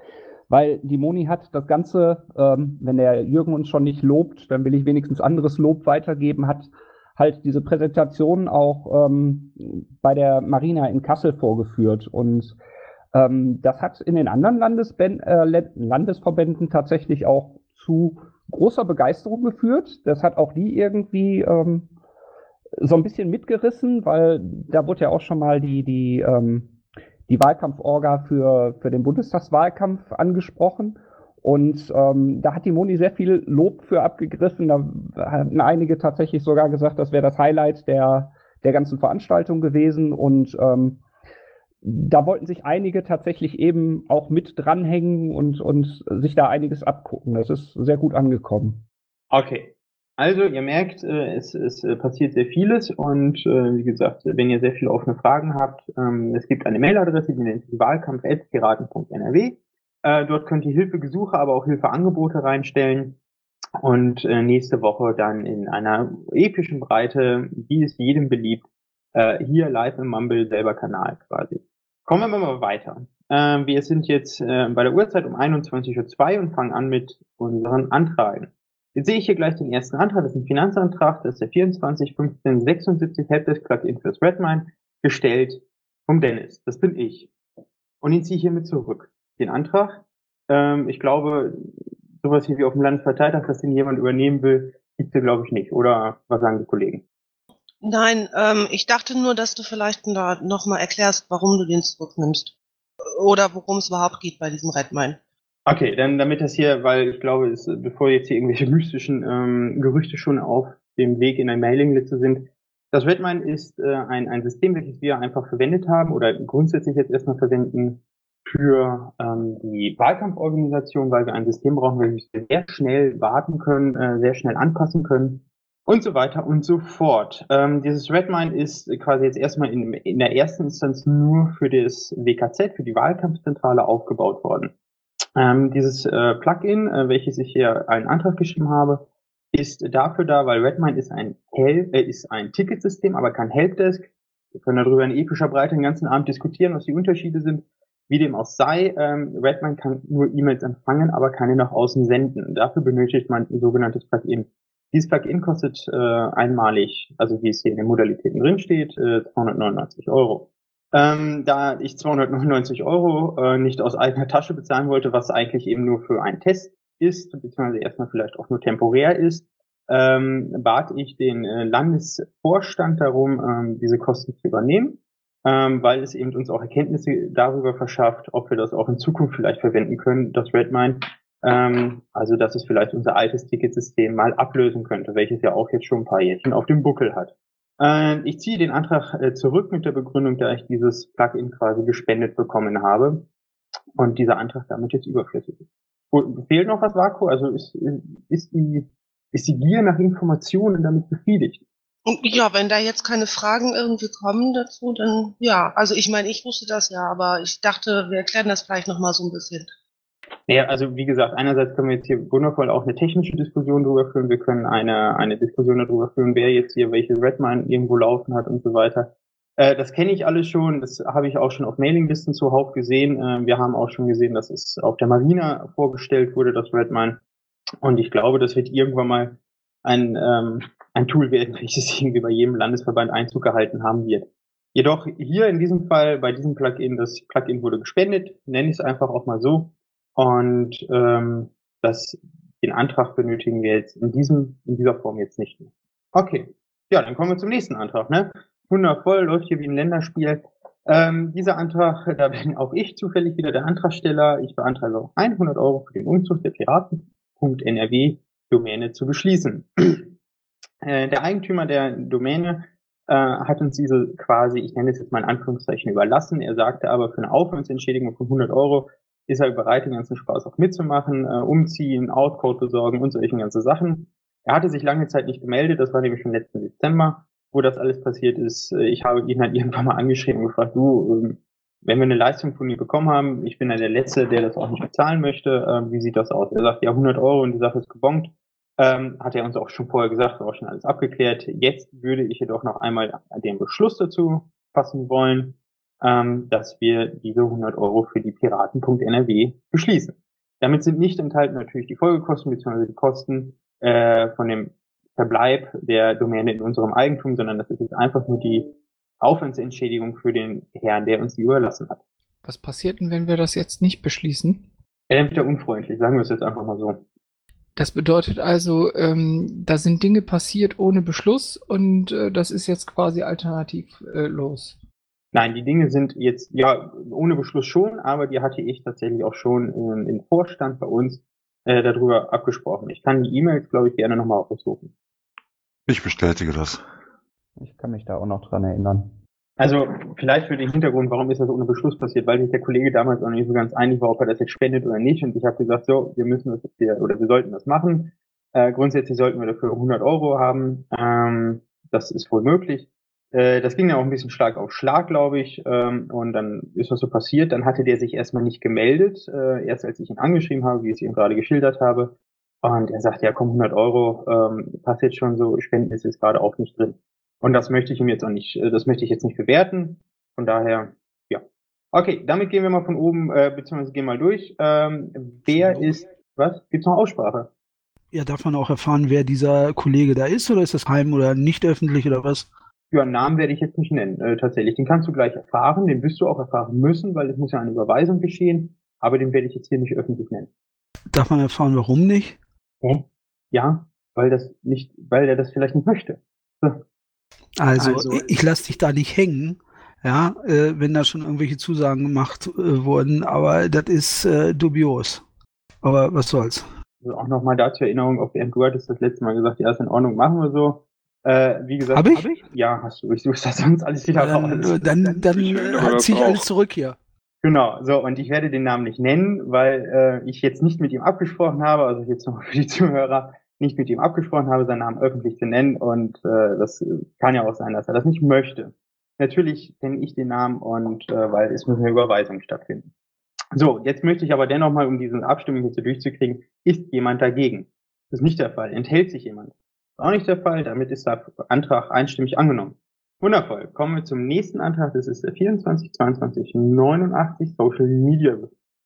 weil die Moni hat das Ganze, ähm, wenn der Jürgen uns schon nicht lobt, dann will ich wenigstens anderes Lob weitergeben, hat halt diese Präsentation auch ähm, bei der Marina in Kassel vorgeführt und ähm, das hat in den anderen Landesben äh, Landesverbänden tatsächlich auch zu großer Begeisterung geführt. Das hat auch die irgendwie ähm, so ein bisschen mitgerissen, weil da wurde ja auch schon mal die, die, ähm, die Wahlkampforga für, für den Bundestagswahlkampf angesprochen. Und ähm, da hat die Moni sehr viel Lob für abgegriffen. Da hatten einige tatsächlich sogar gesagt, das wäre das Highlight der, der ganzen Veranstaltung gewesen. Und ähm, da wollten sich einige tatsächlich eben auch mit dranhängen und, und sich da einiges abgucken. Das ist sehr gut angekommen. Okay. Also ihr merkt, äh, es, es äh, passiert sehr vieles und äh, wie gesagt, wenn ihr sehr viele offene Fragen habt, ähm, es gibt eine Mailadresse, die nennt sich wahlkampf.piraten.nrw. Dort könnt ihr Hilfegesuche, aber auch Hilfeangebote reinstellen und nächste Woche dann in einer epischen Breite, wie es jedem beliebt, hier live im Mumble selber Kanal quasi. Kommen wir mal weiter. Äh, wir sind jetzt äh, bei der Uhrzeit um 21.02 Uhr und fangen an mit unseren Anträgen. Jetzt sehe ich hier gleich den ersten Antrag, das ist ein Finanzantrag, das ist der 241576 Helpdesk Plugin fürs Redmine, gestellt vom Dennis. Das bin ich. Und ihn ziehe ich hiermit zurück. Den Antrag, ähm, ich glaube, sowas hier wie auf dem Landesparteitag, dass den jemand übernehmen will, gibt's hier glaube ich nicht. Oder was sagen die Kollegen? Nein, ähm, ich dachte nur, dass du vielleicht da nochmal erklärst, warum du den zurücknimmst. Oder worum es überhaupt geht bei diesem Redmine. Okay, dann damit das hier, weil ich glaube, es, bevor jetzt hier irgendwelche mystischen ähm, Gerüchte schon auf dem Weg in ein Mailingliste sind, das Redmine ist äh, ein, ein System, welches wir einfach verwendet haben oder grundsätzlich jetzt erstmal verwenden für ähm, die Wahlkampforganisation, weil wir ein System brauchen, welches wir sehr schnell warten können, äh, sehr schnell anpassen können und so weiter und so fort. Ähm, dieses Redmine ist quasi jetzt erstmal in, in der ersten Instanz nur für das WKZ, für die Wahlkampfzentrale aufgebaut worden. Ähm, dieses äh, Plugin, äh, welches ich hier einen Antrag geschrieben habe, ist dafür da, weil Redmine ist ein, Help, äh, ist ein Ticketsystem, aber kein Helpdesk. Wir können darüber in epischer Breite den ganzen Abend diskutieren, was die Unterschiede sind. Wie dem auch sei, ähm, Redmine kann nur E-Mails empfangen, aber keine nach außen senden. Dafür benötigt man ein sogenanntes Plugin. Dieses Plugin kostet äh, einmalig, also wie es hier in den Modalitäten drin steht, äh, 299 Euro. Ähm, da ich 299 Euro äh, nicht aus eigener Tasche bezahlen wollte, was eigentlich eben nur für einen Test ist, beziehungsweise erstmal vielleicht auch nur temporär ist, ähm, bat ich den äh, Landesvorstand darum, ähm, diese Kosten zu übernehmen, ähm, weil es eben uns auch Erkenntnisse darüber verschafft, ob wir das auch in Zukunft vielleicht verwenden können, das Redmine. Ähm, also dass es vielleicht unser altes Ticketsystem mal ablösen könnte, welches ja auch jetzt schon ein paar Jährchen auf dem Buckel hat. Äh, ich ziehe den Antrag äh, zurück mit der Begründung, da ich dieses Plugin quasi gespendet bekommen habe und dieser Antrag damit jetzt überflüssig ist. Fehlt noch was, Vaku? Also ist, ist, die, ist die Gier nach Informationen damit befriedigt? Ja, wenn da jetzt keine Fragen irgendwie kommen dazu, dann ja. Also ich meine, ich wusste das ja, aber ich dachte, wir erklären das vielleicht nochmal so ein bisschen. Ja, also wie gesagt, einerseits können wir jetzt hier wundervoll auch eine technische Diskussion darüber führen. Wir können eine, eine Diskussion darüber führen, wer jetzt hier welche Redmine irgendwo laufen hat und so weiter. Äh, das kenne ich alles schon. Das habe ich auch schon auf Mailinglisten zuhauf gesehen. Äh, wir haben auch schon gesehen, dass es auf der Marina vorgestellt wurde, das Redmine. Und ich glaube, das wird irgendwann mal ein, ähm, ein Tool werden, welches irgendwie bei jedem Landesverband Einzug gehalten haben wird. Jedoch hier in diesem Fall, bei diesem Plugin, das Plugin wurde gespendet, nenne ich es einfach auch mal so. Und ähm, das, den Antrag benötigen wir jetzt in diesem, in dieser Form jetzt nicht mehr. Okay. Ja, dann kommen wir zum nächsten Antrag, ne? Wundervoll, läuft hier wie ein Länderspiel. Ähm, dieser Antrag, da bin auch ich zufällig wieder der Antragsteller. Ich beantrage auch 100 Euro für den Umzug der Piraten.nrw Domäne zu beschließen. äh, der Eigentümer der Domäne äh, hat uns diese quasi, ich nenne es jetzt mal in Anführungszeichen, überlassen. Er sagte aber, für eine Aufwandsentschädigung von 100 Euro ist er bereit, den ganzen Spaß auch mitzumachen, äh, umziehen, Outcode besorgen und solche ganze Sachen. Er hatte sich lange Zeit nicht gemeldet, das war nämlich schon letzten Dezember, wo das alles passiert ist. Äh, ich habe ihn halt irgendwann mal angeschrieben und gefragt, du, ähm, wenn wir eine Leistung von dir bekommen haben, ich bin ja der Letzte, der das auch nicht bezahlen möchte, äh, wie sieht das aus? Er sagt, ja, 100 Euro und die Sache ist gebongt. Ähm, hat er uns auch schon vorher gesagt, war auch schon alles abgeklärt. Jetzt würde ich jedoch noch einmal den Beschluss dazu fassen wollen, ähm, dass wir diese 100 Euro für die Piraten.nrw beschließen. Damit sind nicht enthalten natürlich die Folgekosten bzw. die Kosten äh, von dem Verbleib der Domäne in unserem Eigentum, sondern das ist jetzt einfach nur die Aufwandsentschädigung für den Herrn, der uns die überlassen hat. Was passiert denn, wenn wir das jetzt nicht beschließen? Er wird ja unfreundlich, sagen wir es jetzt einfach mal so. Das bedeutet also, ähm, da sind Dinge passiert ohne Beschluss und äh, das ist jetzt quasi alternativlos. Nein, die Dinge sind jetzt, ja, ohne Beschluss schon, aber die hatte ich tatsächlich auch schon in, im Vorstand bei uns äh, darüber abgesprochen. Ich kann die E-Mails, glaube ich, gerne nochmal aussuchen. Ich bestätige das. Ich kann mich da auch noch dran erinnern. Also vielleicht für den Hintergrund, warum ist das ohne Beschluss passiert? Weil sich der Kollege damals auch nicht so ganz einig war, ob er das jetzt spendet oder nicht. Und ich habe gesagt, so, wir müssen das jetzt hier, oder wir sollten das machen. Äh, grundsätzlich sollten wir dafür 100 Euro haben. Ähm, das ist wohl möglich. Äh, das ging ja auch ein bisschen Schlag auf Schlag, glaube ich. Ähm, und dann ist was so passiert. Dann hatte der sich erstmal nicht gemeldet, äh, erst als ich ihn angeschrieben habe, wie ich es ihm gerade geschildert habe. Und er sagt, ja komm, 100 Euro, ähm, passt jetzt schon so, Spenden ist jetzt gerade auch nicht drin. Und das möchte ich ihm jetzt auch nicht, äh, das möchte ich jetzt nicht bewerten. Von daher, ja. Okay, damit gehen wir mal von oben, äh, beziehungsweise gehen mal durch. Ähm, wer ist, was? Gibt's noch Aussprache? Ja, darf man auch erfahren, wer dieser Kollege da ist, oder ist das heim oder nicht öffentlich oder was? Ja, Namen werde ich jetzt nicht nennen, äh, tatsächlich. Den kannst du gleich erfahren, den wirst du auch erfahren müssen, weil es muss ja eine Überweisung geschehen, aber den werde ich jetzt hier nicht öffentlich nennen. Darf man erfahren, warum nicht? Hä? Ja, weil das nicht, weil er das vielleicht nicht möchte. So. Also, also, ich lasse dich da nicht hängen, ja, äh, wenn da schon irgendwelche Zusagen gemacht äh, wurden, aber das ist äh, dubios. Aber was soll's. Also auch nochmal dazu Erinnerung, auf du hattest das letzte Mal gesagt, ja, ist in Ordnung, machen wir so. Äh, wie gesagt, hab ich? Hab ich? Ja, hast du. Ich suche das sonst alles wieder dann, raus. Dann, dann, dann äh, ziehe ich alles zurück hier. Genau, so, und ich werde den Namen nicht nennen, weil äh, ich jetzt nicht mit ihm abgesprochen habe, also jetzt nochmal für die Zuhörer. nicht mit ihm abgesprochen habe, seinen Namen öffentlich zu nennen und äh, das kann ja auch sein, dass er das nicht möchte. Natürlich kenne ich den Namen und äh, weil es muss eine Überweisung stattfinden. So, jetzt möchte ich aber dennoch mal, um diese Abstimmung hier so durchzukriegen, ist jemand dagegen? Das ist nicht der Fall. Enthält sich jemand? Auch nicht der Fall. Damit ist der Antrag einstimmig angenommen. Wundervoll. Kommen wir zum nächsten Antrag. Das ist der 24 22 89 Social Media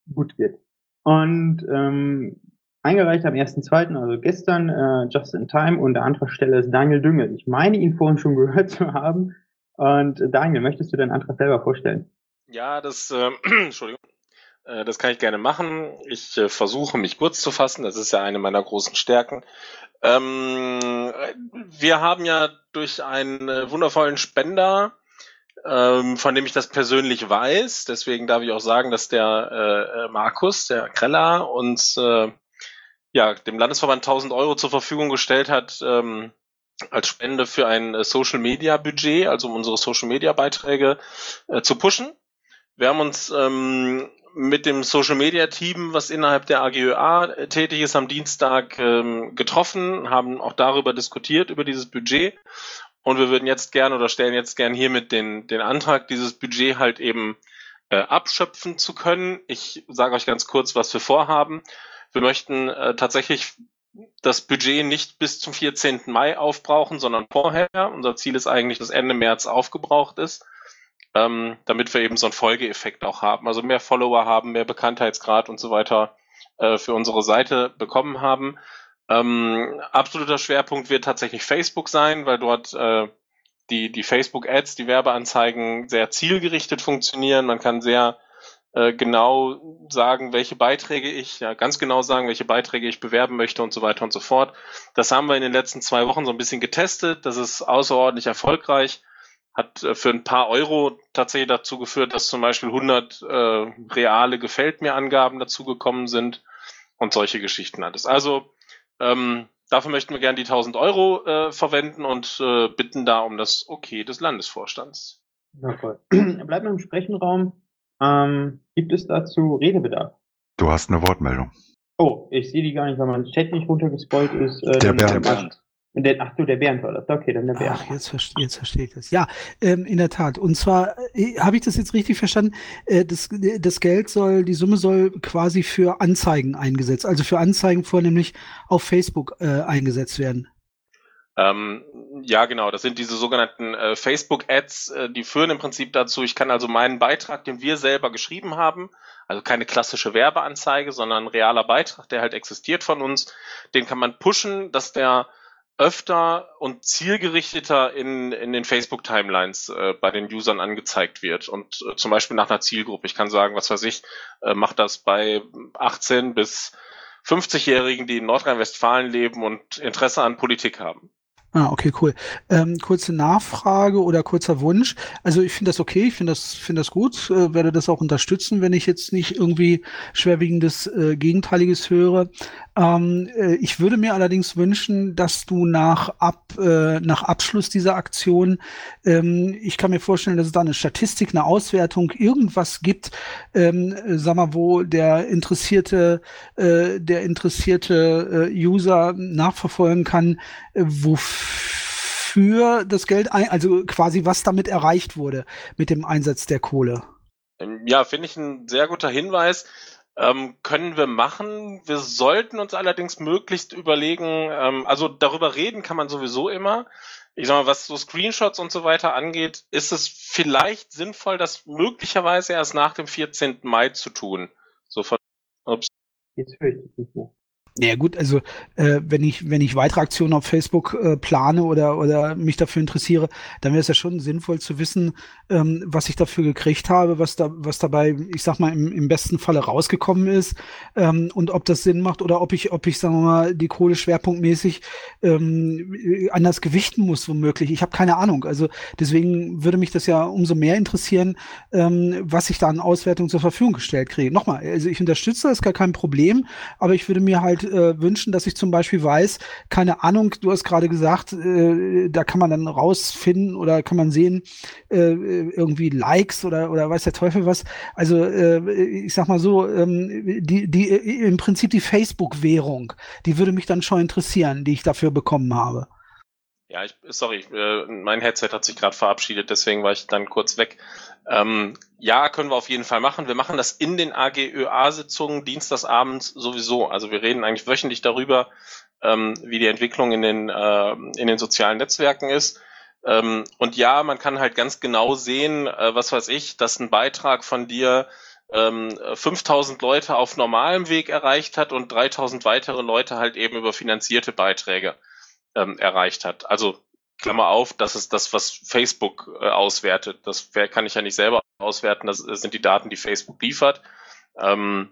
Budget. Und ähm, eingereicht am 1.2., also gestern, äh, just in time. Und der Antragsteller ist Daniel Düngel. Ich meine, ihn vorhin schon gehört zu haben. Und Daniel, möchtest du deinen Antrag selber vorstellen? Ja, das, äh, Entschuldigung. Äh, das kann ich gerne machen. Ich äh, versuche mich kurz zu fassen. Das ist ja eine meiner großen Stärken. Ähm, wir haben ja durch einen äh, wundervollen Spender, ähm, von dem ich das persönlich weiß, deswegen darf ich auch sagen, dass der äh, Markus, der Kreller, uns äh, ja dem Landesverband 1000 Euro zur Verfügung gestellt hat ähm, als Spende für ein Social Media Budget, also um unsere Social Media Beiträge äh, zu pushen. Wir haben uns ähm, mit dem Social Media Team, was innerhalb der AGÖA tätig ist, am Dienstag ähm, getroffen, haben auch darüber diskutiert, über dieses Budget. Und wir würden jetzt gern oder stellen jetzt gern hiermit den, den Antrag, dieses Budget halt eben äh, abschöpfen zu können. Ich sage euch ganz kurz, was wir vorhaben. Wir möchten äh, tatsächlich das Budget nicht bis zum 14. Mai aufbrauchen, sondern vorher. Unser Ziel ist eigentlich, dass Ende März aufgebraucht ist ähm, damit wir eben so einen Folgeeffekt auch haben. Also mehr Follower haben, mehr Bekanntheitsgrad und so weiter äh, für unsere Seite bekommen haben. Ähm, absoluter Schwerpunkt wird tatsächlich Facebook sein, weil dort äh, die, die Facebook-Ads, die Werbeanzeigen sehr zielgerichtet funktionieren. Man kann sehr äh, genau sagen, welche Beiträge ich, ja, ganz genau sagen, welche Beiträge ich bewerben möchte und so weiter und so fort. Das haben wir in den letzten zwei Wochen so ein bisschen getestet. Das ist außerordentlich erfolgreich hat äh, für ein paar Euro tatsächlich dazu geführt, dass zum Beispiel 100 äh, reale Gefällt mir Angaben dazugekommen sind und solche Geschichten alles. Also ähm, dafür möchten wir gerne die 1000 Euro äh, verwenden und äh, bitten da um das Okay des Landesvorstands. Ja, voll. Bleibt noch im Sprechenraum. Ähm, gibt es dazu Redebedarf? Du hast eine Wortmeldung. Oh, ich sehe die gar nicht, weil mein Chat nicht runtergescrollt ist. Äh, der Bernd. Der, ach du, der Bernd war das. Okay, dann der Bernd. Ach, jetzt, verste jetzt verstehe ich das. Ja, ähm, in der Tat. Und zwar, äh, habe ich das jetzt richtig verstanden? Äh, das, das Geld soll, die Summe soll quasi für Anzeigen eingesetzt, also für Anzeigen vornehmlich auf Facebook äh, eingesetzt werden. Ähm, ja, genau. Das sind diese sogenannten äh, Facebook-Ads, äh, die führen im Prinzip dazu, ich kann also meinen Beitrag, den wir selber geschrieben haben, also keine klassische Werbeanzeige, sondern ein realer Beitrag, der halt existiert von uns, den kann man pushen, dass der öfter und zielgerichteter in, in den Facebook-Timelines äh, bei den Usern angezeigt wird. Und äh, zum Beispiel nach einer Zielgruppe. Ich kann sagen, was weiß ich, äh, macht das bei 18 bis 50-Jährigen, die in Nordrhein-Westfalen leben und Interesse an Politik haben. Ah, okay, cool. Ähm, kurze Nachfrage oder kurzer Wunsch. Also ich finde das okay, ich finde das, finde das gut, äh, werde das auch unterstützen, wenn ich jetzt nicht irgendwie schwerwiegendes äh, Gegenteiliges höre. Ähm, äh, ich würde mir allerdings wünschen, dass du nach, ab, äh, nach Abschluss dieser Aktion, ähm, ich kann mir vorstellen, dass es da eine Statistik, eine Auswertung, irgendwas gibt, ähm, sag mal, wo der interessierte, äh, der interessierte äh, User nachverfolgen kann, äh, wofür das Geld, ein, also quasi was damit erreicht wurde mit dem Einsatz der Kohle. Ähm, ja, finde ich ein sehr guter Hinweis. Ähm, können wir machen. Wir sollten uns allerdings möglichst überlegen, ähm, also darüber reden kann man sowieso immer. Ich sag mal, was so Screenshots und so weiter angeht, ist es vielleicht sinnvoll, das möglicherweise erst nach dem 14. Mai zu tun. So von, ups. Jetzt höre ich dich nicht mehr. Ja gut, also äh, wenn ich wenn ich weitere Aktionen auf Facebook äh, plane oder oder mich dafür interessiere, dann wäre es ja schon sinnvoll zu wissen, ähm, was ich dafür gekriegt habe, was da was dabei, ich sag mal im, im besten Falle rausgekommen ist ähm, und ob das Sinn macht oder ob ich ob ich sagen wir mal die Kohle schwerpunktmäßig ähm, anders gewichten muss womöglich. Ich habe keine Ahnung. Also deswegen würde mich das ja umso mehr interessieren, ähm, was ich da an Auswertung zur Verfügung gestellt kriege. Nochmal, also ich unterstütze das, gar kein Problem, aber ich würde mir halt äh, wünschen, dass ich zum Beispiel weiß, keine Ahnung, du hast gerade gesagt, äh, da kann man dann rausfinden oder kann man sehen, äh, irgendwie Likes oder, oder weiß der Teufel was. Also äh, ich sag mal so, ähm, die, die im Prinzip die Facebook-Währung, die würde mich dann schon interessieren, die ich dafür bekommen habe. Ja, ich, sorry, äh, mein Headset hat sich gerade verabschiedet, deswegen war ich dann kurz weg. Ähm, ja, können wir auf jeden Fall machen. Wir machen das in den AGÖA-Sitzungen dienstagsabends sowieso. Also wir reden eigentlich wöchentlich darüber, ähm, wie die Entwicklung in den, äh, in den sozialen Netzwerken ist. Ähm, und ja, man kann halt ganz genau sehen, äh, was weiß ich, dass ein Beitrag von dir ähm, 5000 Leute auf normalem Weg erreicht hat und 3000 weitere Leute halt eben über finanzierte Beiträge ähm, erreicht hat. Also Klammer auf, das ist das, was Facebook äh, auswertet. Das kann ich ja nicht selber auswerten. Das sind die Daten, die Facebook liefert. Ähm,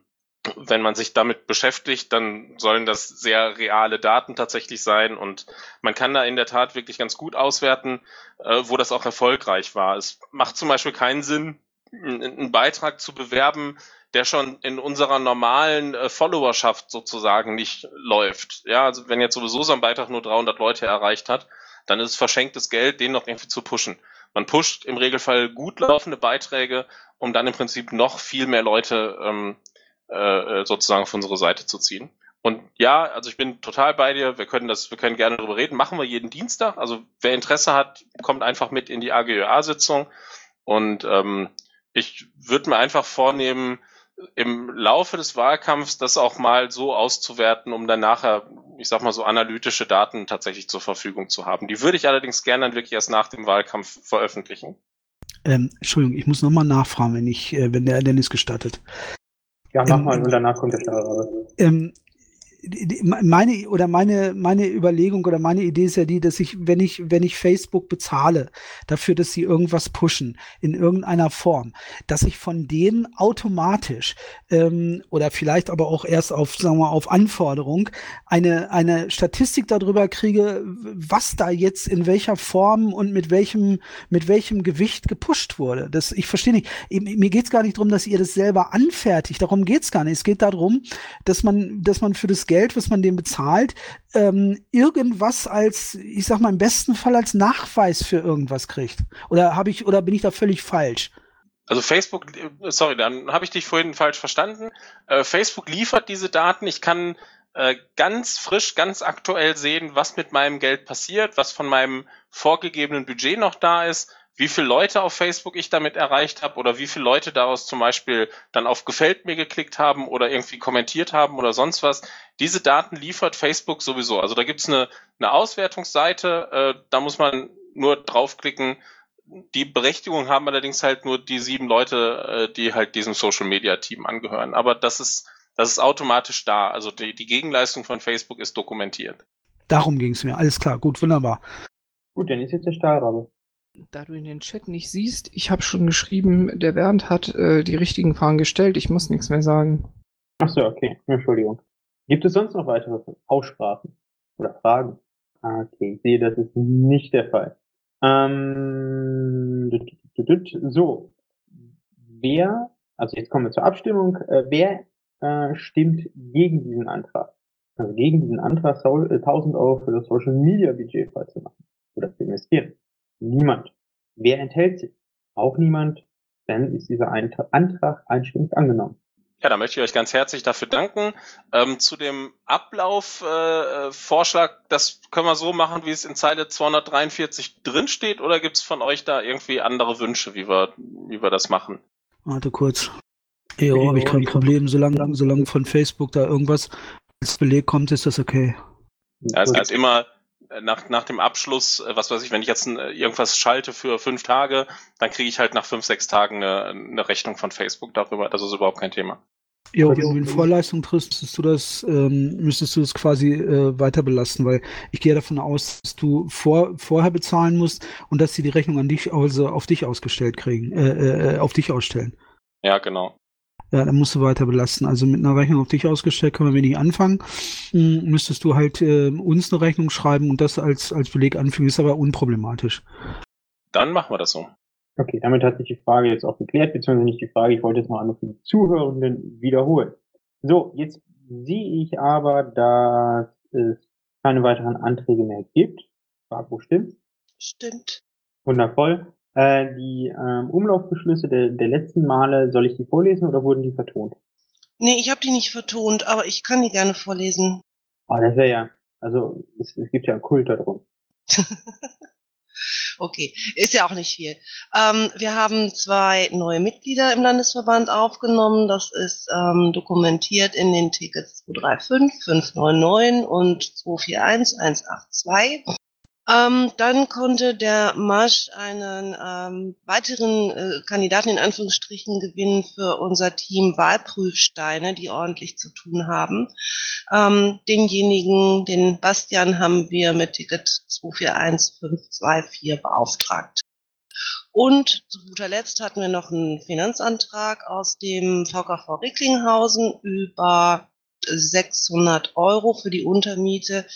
wenn man sich damit beschäftigt, dann sollen das sehr reale Daten tatsächlich sein und man kann da in der Tat wirklich ganz gut auswerten, äh, wo das auch erfolgreich war. Es macht zum Beispiel keinen Sinn, einen Beitrag zu bewerben, der schon in unserer normalen äh, Followerschaft sozusagen nicht läuft. Ja, also wenn jetzt sowieso so ein Beitrag nur 300 Leute erreicht hat, dann ist es verschenktes Geld, den noch irgendwie zu pushen. Man pusht im Regelfall gut laufende Beiträge, um dann im Prinzip noch viel mehr Leute ähm, äh, äh sozusagen auf unsere Seite zu ziehen. Und ja, also ich bin total bei dir. Wir können das, wir können gerne darüber reden. Machen wir jeden Dienstag. Also wer Interesse hat, kommt einfach mit in die AGÖA-Sitzung. Und ähm, ich würde mir einfach vornehmen, im Laufe des Wahlkampfs das auch mal so auszuwerten, um dann nachher, ich sag mal so analytische Daten tatsächlich zur Verfügung zu haben. Die würde ich allerdings gerne dann wirklich erst nach dem Wahlkampf veröffentlichen. Ähm, Entschuldigung, ich muss nochmal nachfragen, wenn ich, äh, wenn der Dennis gestattet. Ja, mach ähm, mal und danach kommt der Steuerer. Ähm, meine oder meine meine Überlegung oder meine Idee ist ja die, dass ich wenn ich wenn ich Facebook bezahle dafür, dass sie irgendwas pushen in irgendeiner Form, dass ich von denen automatisch ähm, oder vielleicht aber auch erst auf sagen wir auf Anforderung eine eine Statistik darüber kriege, was da jetzt in welcher Form und mit welchem mit welchem Gewicht gepusht wurde. Das ich verstehe nicht. Mir geht's gar nicht darum, dass ihr das selber anfertigt. Darum geht's gar nicht. Es geht darum, dass man dass man für das Geld, was man dem bezahlt, ähm, irgendwas als, ich sag mal, im besten Fall als Nachweis für irgendwas kriegt. Oder habe ich, oder bin ich da völlig falsch? Also Facebook, sorry, dann habe ich dich vorhin falsch verstanden. Äh, Facebook liefert diese Daten. Ich kann äh, ganz frisch, ganz aktuell sehen, was mit meinem Geld passiert, was von meinem vorgegebenen Budget noch da ist wie viele Leute auf Facebook ich damit erreicht habe oder wie viele Leute daraus zum Beispiel dann auf Gefällt mir geklickt haben oder irgendwie kommentiert haben oder sonst was. Diese Daten liefert Facebook sowieso. Also da gibt's eine, eine Auswertungsseite, äh, da muss man nur draufklicken. Die Berechtigung haben allerdings halt nur die sieben Leute, äh, die halt diesem Social Media Team angehören. Aber das ist, das ist automatisch da. Also die, die Gegenleistung von Facebook ist dokumentiert. Darum ging's mir. Alles klar, gut, wunderbar. Gut, dann ist jetzt der Stahlrabe. Da du in den Chat nicht siehst, ich habe schon geschrieben, der Bernd hat äh, die richtigen Fragen gestellt. Ich muss nichts mehr sagen. Ach so, okay. Entschuldigung. Gibt es sonst noch weitere Aussprachen oder Fragen? Ah, okay, ich sehe, das ist nicht der Fall. Ähm, so, wer, also jetzt kommen wir zur Abstimmung, äh, wer äh, stimmt gegen diesen Antrag? Also gegen diesen Antrag, 1000 Euro für das Social Media Budget freizumachen oder zu investieren. Niemand. Wer enthält sich? Auch niemand. Dann ist dieser Antrag einstimmig angenommen. Ja, da möchte ich euch ganz herzlich dafür danken. Ähm, zu dem Ablaufvorschlag, äh, das können wir so machen, wie es in Zeile 243 drinsteht, oder gibt es von euch da irgendwie andere Wünsche, wie wir, wie wir das machen? Warte kurz. Ja, habe ich kein Problem. Solange, solange von Facebook da irgendwas als Beleg kommt, ist das okay. Ja, es ist immer nach, nach dem Abschluss, äh, was weiß ich, wenn ich jetzt äh, irgendwas schalte für fünf Tage, dann kriege ich halt nach fünf, sechs Tagen eine, eine Rechnung von Facebook darüber. Das ist überhaupt kein Thema. Ja, wenn du in Vorleistung triffst, müsstest du das, ähm, müsstest du das quasi äh, weiter belasten, weil ich gehe davon aus, dass du vor, vorher bezahlen musst und dass sie die Rechnung an dich, also auf dich ausgestellt kriegen, äh, äh, auf dich ausstellen. Ja, genau. Ja, dann musst du weiter belasten. Also mit einer Rechnung auf dich ausgestellt können wir wenig anfangen. Hm, müsstest du halt äh, uns eine Rechnung schreiben und das als, als Beleg anfügen, ist aber unproblematisch. Dann machen wir das so. Okay, damit hat sich die Frage jetzt auch geklärt, beziehungsweise nicht die Frage, ich wollte jetzt noch einmal für die Zuhörenden wiederholen. So, jetzt sehe ich aber, dass es keine weiteren Anträge mehr gibt. Wo stimmt? Stimmt. Wundervoll. Äh, die ähm, Umlaufbeschlüsse der, der letzten Male, soll ich die vorlesen oder wurden die vertont? Nee, ich habe die nicht vertont, aber ich kann die gerne vorlesen. Oh, das wäre ja, also es, es gibt ja einen Kult darum. Okay, ist ja auch nicht viel. Ähm, wir haben zwei neue Mitglieder im Landesverband aufgenommen. Das ist ähm, dokumentiert in den Tickets 235, 599 und 241 182. Ähm, dann konnte der Marsch einen ähm, weiteren äh, Kandidaten in Anführungsstrichen gewinnen für unser Team Wahlprüfsteine, die ordentlich zu tun haben. Ähm, denjenigen, den Bastian, haben wir mit Ticket 241524 beauftragt. Und zu guter Letzt hatten wir noch einen Finanzantrag aus dem VKV Recklinghausen über 600 Euro für die Untermiete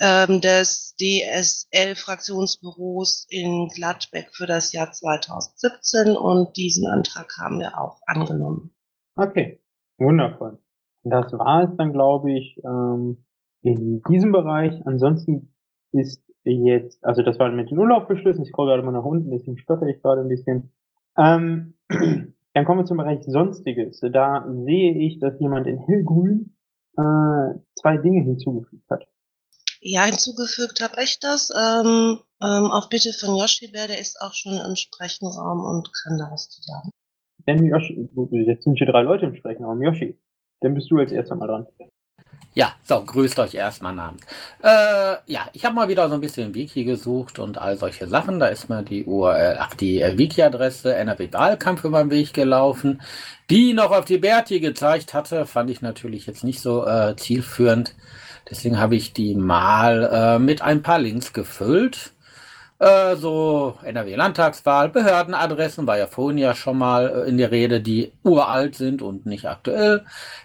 ähm, des DSL-Fraktionsbüros in Gladbeck für das Jahr 2017 und diesen Antrag haben wir auch angenommen. Okay, wundervoll. Das war es dann, glaube ich, ähm, in diesem Bereich. Ansonsten ist jetzt, also das war mit den Urlaubbeschlüssen, ich scroll gerade mal nach unten, deswegen stotter ich gerade ein bisschen. Ähm, dann kommen wir zum Bereich Sonstiges. Da sehe ich, dass jemand in Hillgrün äh, zwei Dinge hinzugefügt hat. Ja, hinzugefügt habe ich das. Ähm, ähm, auf Bitte von Yoshi Bär, der ist auch schon im Sprechenraum und kann da was zu sagen. Denn Yoshi, jetzt sind hier drei Leute im Sprechenraum. Yoshi, dann bist du als erster mal dran. Ja, so, grüßt euch erstmal Abend. Äh, ja, ich habe mal wieder so ein bisschen Wiki gesucht und all solche Sachen. Da ist mir die URL, ach, die äh, Wiki-Adresse NRW Wahlkampf über den Weg gelaufen, die noch auf die Berti gezeigt hatte. Fand ich natürlich jetzt nicht so äh, zielführend. Deswegen habe ich die mal äh, mit ein paar Links gefüllt. Äh, so NRW-Landtagswahl, Behördenadressen, war ja vorhin ja schon mal äh, in der Rede, die uralt sind und nicht aktuell.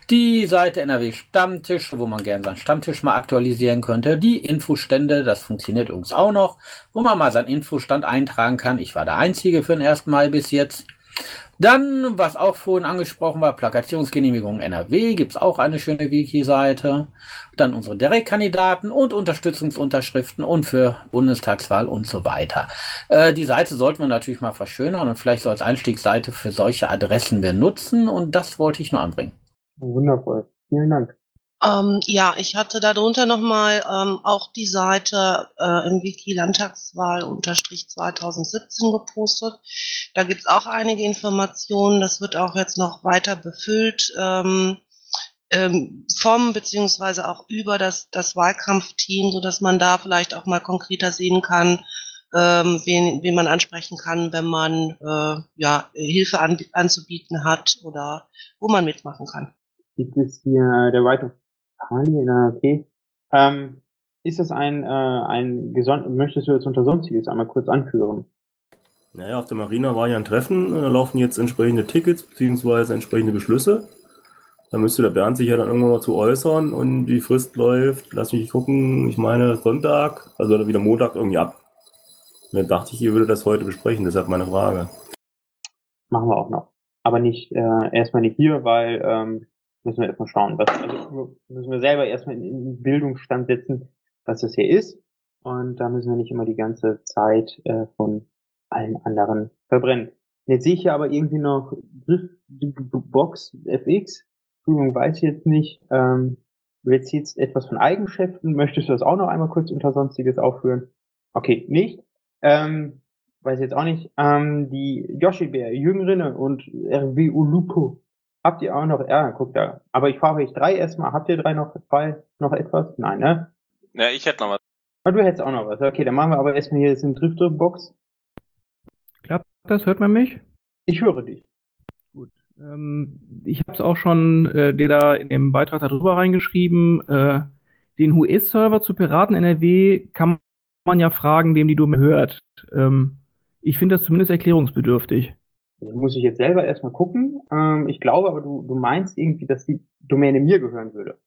Die Seite NRW Stammtisch, wo man gerne seinen Stammtisch mal aktualisieren könnte. Die Infostände, das funktioniert übrigens auch noch, wo man mal seinen Infostand eintragen kann. Ich war der Einzige für den 1. Mai bis jetzt. Dann, was auch vorhin angesprochen war, Plakatierungsgenehmigung NRW, gibt's auch eine schöne Wiki-Seite. Dann unsere Direktkandidaten und Unterstützungsunterschriften und für Bundestagswahl und so weiter. Äh, die Seite sollten wir natürlich mal verschönern und vielleicht so als Einstiegsseite für solche Adressen benutzen und das wollte ich nur anbringen. Wundervoll. Vielen Dank. Ähm, ja, ich hatte darunter nochmal ähm, auch die Seite äh, im Wiki Landtagswahl unterstrich 2017 gepostet. Da gibt's auch einige Informationen. Das wird auch jetzt noch weiter befüllt ähm, ähm, vom beziehungsweise auch über das, das Wahlkampfteam, so dass man da vielleicht auch mal konkreter sehen kann, ähm, wen, wen man ansprechen kann, wenn man äh, ja, Hilfe an, anzubieten hat oder wo man mitmachen kann. Gibt es hier der weitere Kali, na okay. Ähm, ist das ein, äh, ein Geson möchtest du jetzt unter Sonstiges einmal kurz anführen? Naja, auf der Marina war ja ein Treffen, da laufen jetzt entsprechende Tickets bzw. entsprechende Beschlüsse. Da müsste der Bernd sich ja dann irgendwann mal zu äußern und die Frist läuft, lass mich gucken, ich meine Sonntag, also wieder Montag irgendwie ab. Und dann dachte ich, ihr würdet das heute besprechen, deshalb meine Frage. Machen wir auch noch. Aber nicht, äh, erstmal nicht hier, weil ähm, müssen wir erstmal schauen. Was, also müssen wir selber erstmal in, in Bildungsstand setzen, was das hier ist. Und da müssen wir nicht immer die ganze Zeit äh, von allen anderen verbrennen. Jetzt sehe ich hier aber irgendwie noch Box FX. Entschuldigung, weiß ich jetzt nicht. Ähm, du jetzt etwas von Eigenschaften. Möchtest du das auch noch einmal kurz unter Sonstiges aufführen? Okay, nicht. Ähm, weiß ich jetzt auch nicht. Ähm, die Yoshi Bär, Jüngerinne und RW Ulupo Habt ihr auch noch, ja, guck da. Aber ich frage euch drei erstmal, habt ihr drei noch zwei, noch etwas? Nein, ne? Ja, ich hätte noch was. Aber ah, du hättest auch noch was. Okay, dann machen wir aber erstmal hier jetzt eine Drift-Box. Klappt das? Hört man mich? Ich höre dich. Gut. Ähm, ich habe es auch schon äh, dir da in dem Beitrag darüber reingeschrieben. Äh, den Whois-Server zu Piraten NRW kann man ja fragen, wem die Domain hört. Ähm, ich finde das zumindest erklärungsbedürftig. Das muss ich jetzt selber erstmal gucken. Ähm, ich glaube aber, du, du meinst irgendwie, dass die Domäne mir gehören würde.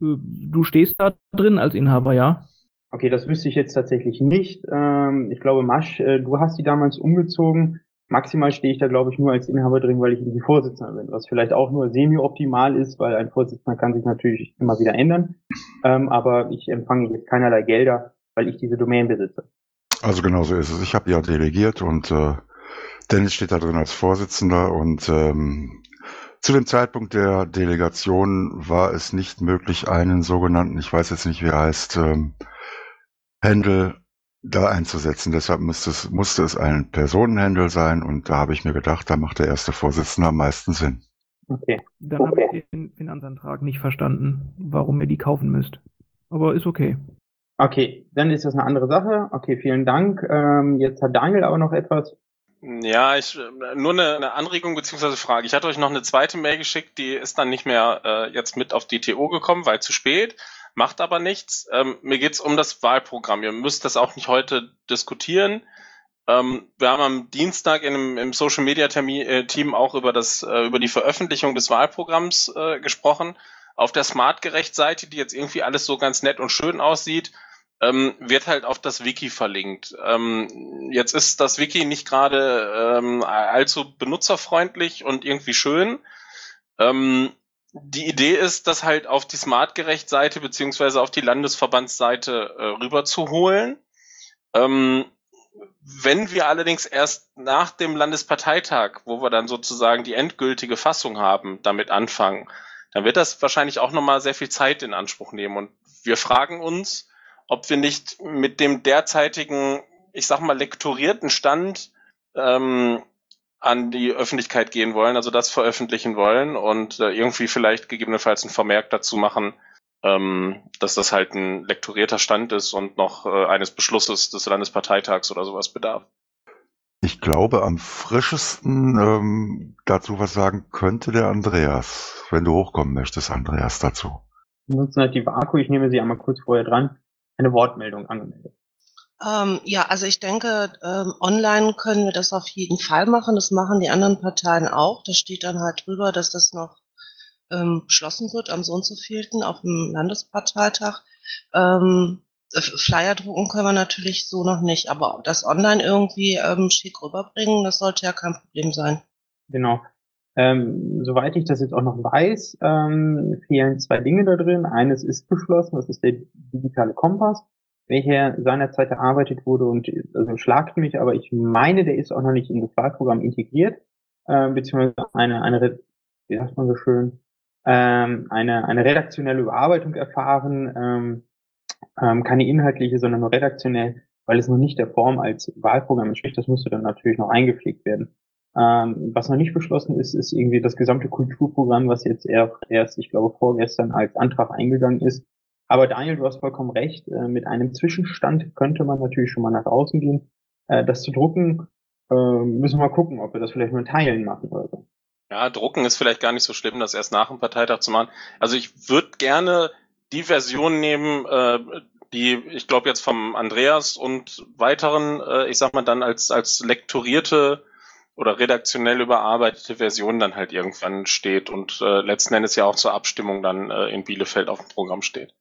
Äh, du stehst da drin als Inhaber, ja? Okay, das wüsste ich jetzt tatsächlich nicht. Ähm, ich glaube, Masch, äh, du hast die damals umgezogen. Maximal stehe ich da, glaube ich, nur als Inhaber drin, weil ich irgendwie Vorsitzender bin, was vielleicht auch nur semi-optimal ist, weil ein Vorsitzender kann sich natürlich immer wieder ändern. Ähm, aber ich empfange jetzt keinerlei Gelder, weil ich diese Domain besitze. Also genau so ist es. Ich habe ja delegiert und äh, Dennis steht da drin als Vorsitzender und ähm, zu dem Zeitpunkt der Delegation war es nicht möglich, einen sogenannten, ich weiß jetzt nicht, wie er heißt, ähm, Händel da einzusetzen. Deshalb musste es, musste es ein Personenhändel sein und da habe ich mir gedacht, da macht der erste Vorsitzende am meisten Sinn. Okay. Dann habe ich den Finanzantrag nicht verstanden, warum ihr die kaufen müsst. Aber ist okay. Okay, dann ist das eine andere Sache. Okay, vielen Dank. Ähm, jetzt hat Daniel aber noch etwas. Ja, ich nur eine, eine Anregung beziehungsweise Frage. Ich hatte euch noch eine zweite Mail geschickt, die ist dann nicht mehr äh, jetzt mit auf die TO gekommen, weil zu spät. Macht aber nichts. Ähm, mir geht's um das Wahlprogramm. Ihr müsst das auch nicht heute diskutieren. Ähm, wir haben am Dienstag in einem, im Social Media Termin, äh, Team auch über das äh, über die Veröffentlichung des Wahlprogramms äh, gesprochen. Auf der Smartgerecht-Seite, die jetzt irgendwie alles so ganz nett und schön aussieht, ähm, wird halt auf das Wiki verlinkt. Ähm, jetzt ist das Wiki nicht gerade ähm, allzu benutzerfreundlich und irgendwie schön. Ähm, die Idee ist, das halt auf die Smartgerecht-Seite beziehungsweise auf die Landesverbandsseite äh, rüber zu holen. Ähm, wenn wir allerdings erst nach dem Landesparteitag, wo wir dann sozusagen die endgültige Fassung haben, damit anfangen, dann wird das wahrscheinlich auch nochmal sehr viel Zeit in Anspruch nehmen. Und wir fragen uns, ob wir nicht mit dem derzeitigen, ich sag mal, lektorierten Stand ähm, an die Öffentlichkeit gehen wollen, also das veröffentlichen wollen und äh, irgendwie vielleicht gegebenenfalls ein Vermerk dazu machen, ähm, dass das halt ein lektorierter Stand ist und noch äh, eines Beschlusses des Landesparteitags oder sowas bedarf. Ich glaube, am frischesten ähm, dazu was sagen könnte der Andreas, wenn du hochkommen möchtest, Andreas, dazu. Ansonsten hat die Vaku, ich nehme sie einmal kurz vorher dran, eine Wortmeldung angemeldet. Ähm, ja, also ich denke, ähm, online können wir das auf jeden Fall machen. Das machen die anderen Parteien auch. Da steht dann halt drüber, dass das noch ähm, beschlossen wird am so und so vielten auf dem Landesparteitag. Ähm, äh, Flyer drucken können wir natürlich so noch nicht, aber das online irgendwie ähm, schick rüberbringen, das sollte ja kein Problem sein. Genau. Ähm, soweit ich das jetzt auch noch weiß, ähm, fehlen zwei Dinge da drin. Eines ist beschlossen, das ist der digitale Kompass, welcher seinerzeit erarbeitet wurde und also schlagt mich, aber ich meine, der ist auch noch nicht in das Wahlprogramm integriert, äh, beziehungsweise eine, eine, wie sagt man so schön, ähm, eine, eine redaktionelle Überarbeitung erfahren, ähm, ähm, keine inhaltliche, sondern nur redaktionell, weil es noch nicht der Form als Wahlprogramm entspricht. Das müsste dann natürlich noch eingepflegt werden. Ähm, was noch nicht beschlossen ist, ist irgendwie das gesamte Kulturprogramm, was jetzt erst, ich glaube, vorgestern als Antrag eingegangen ist. Aber Daniel, du hast vollkommen recht. Äh, mit einem Zwischenstand könnte man natürlich schon mal nach außen gehen. Äh, das zu drucken, äh, müssen wir mal gucken, ob wir das vielleicht in Teilen machen oder so. Ja, drucken ist vielleicht gar nicht so schlimm, das erst nach dem Parteitag zu machen. Also ich würde gerne die Version nehmen, äh, die ich glaube jetzt vom Andreas und weiteren, äh, ich sag mal dann als als lektorierte oder redaktionell überarbeitete Version dann halt irgendwann steht und äh, letzten Endes ja auch zur Abstimmung dann äh, in Bielefeld auf dem Programm steht.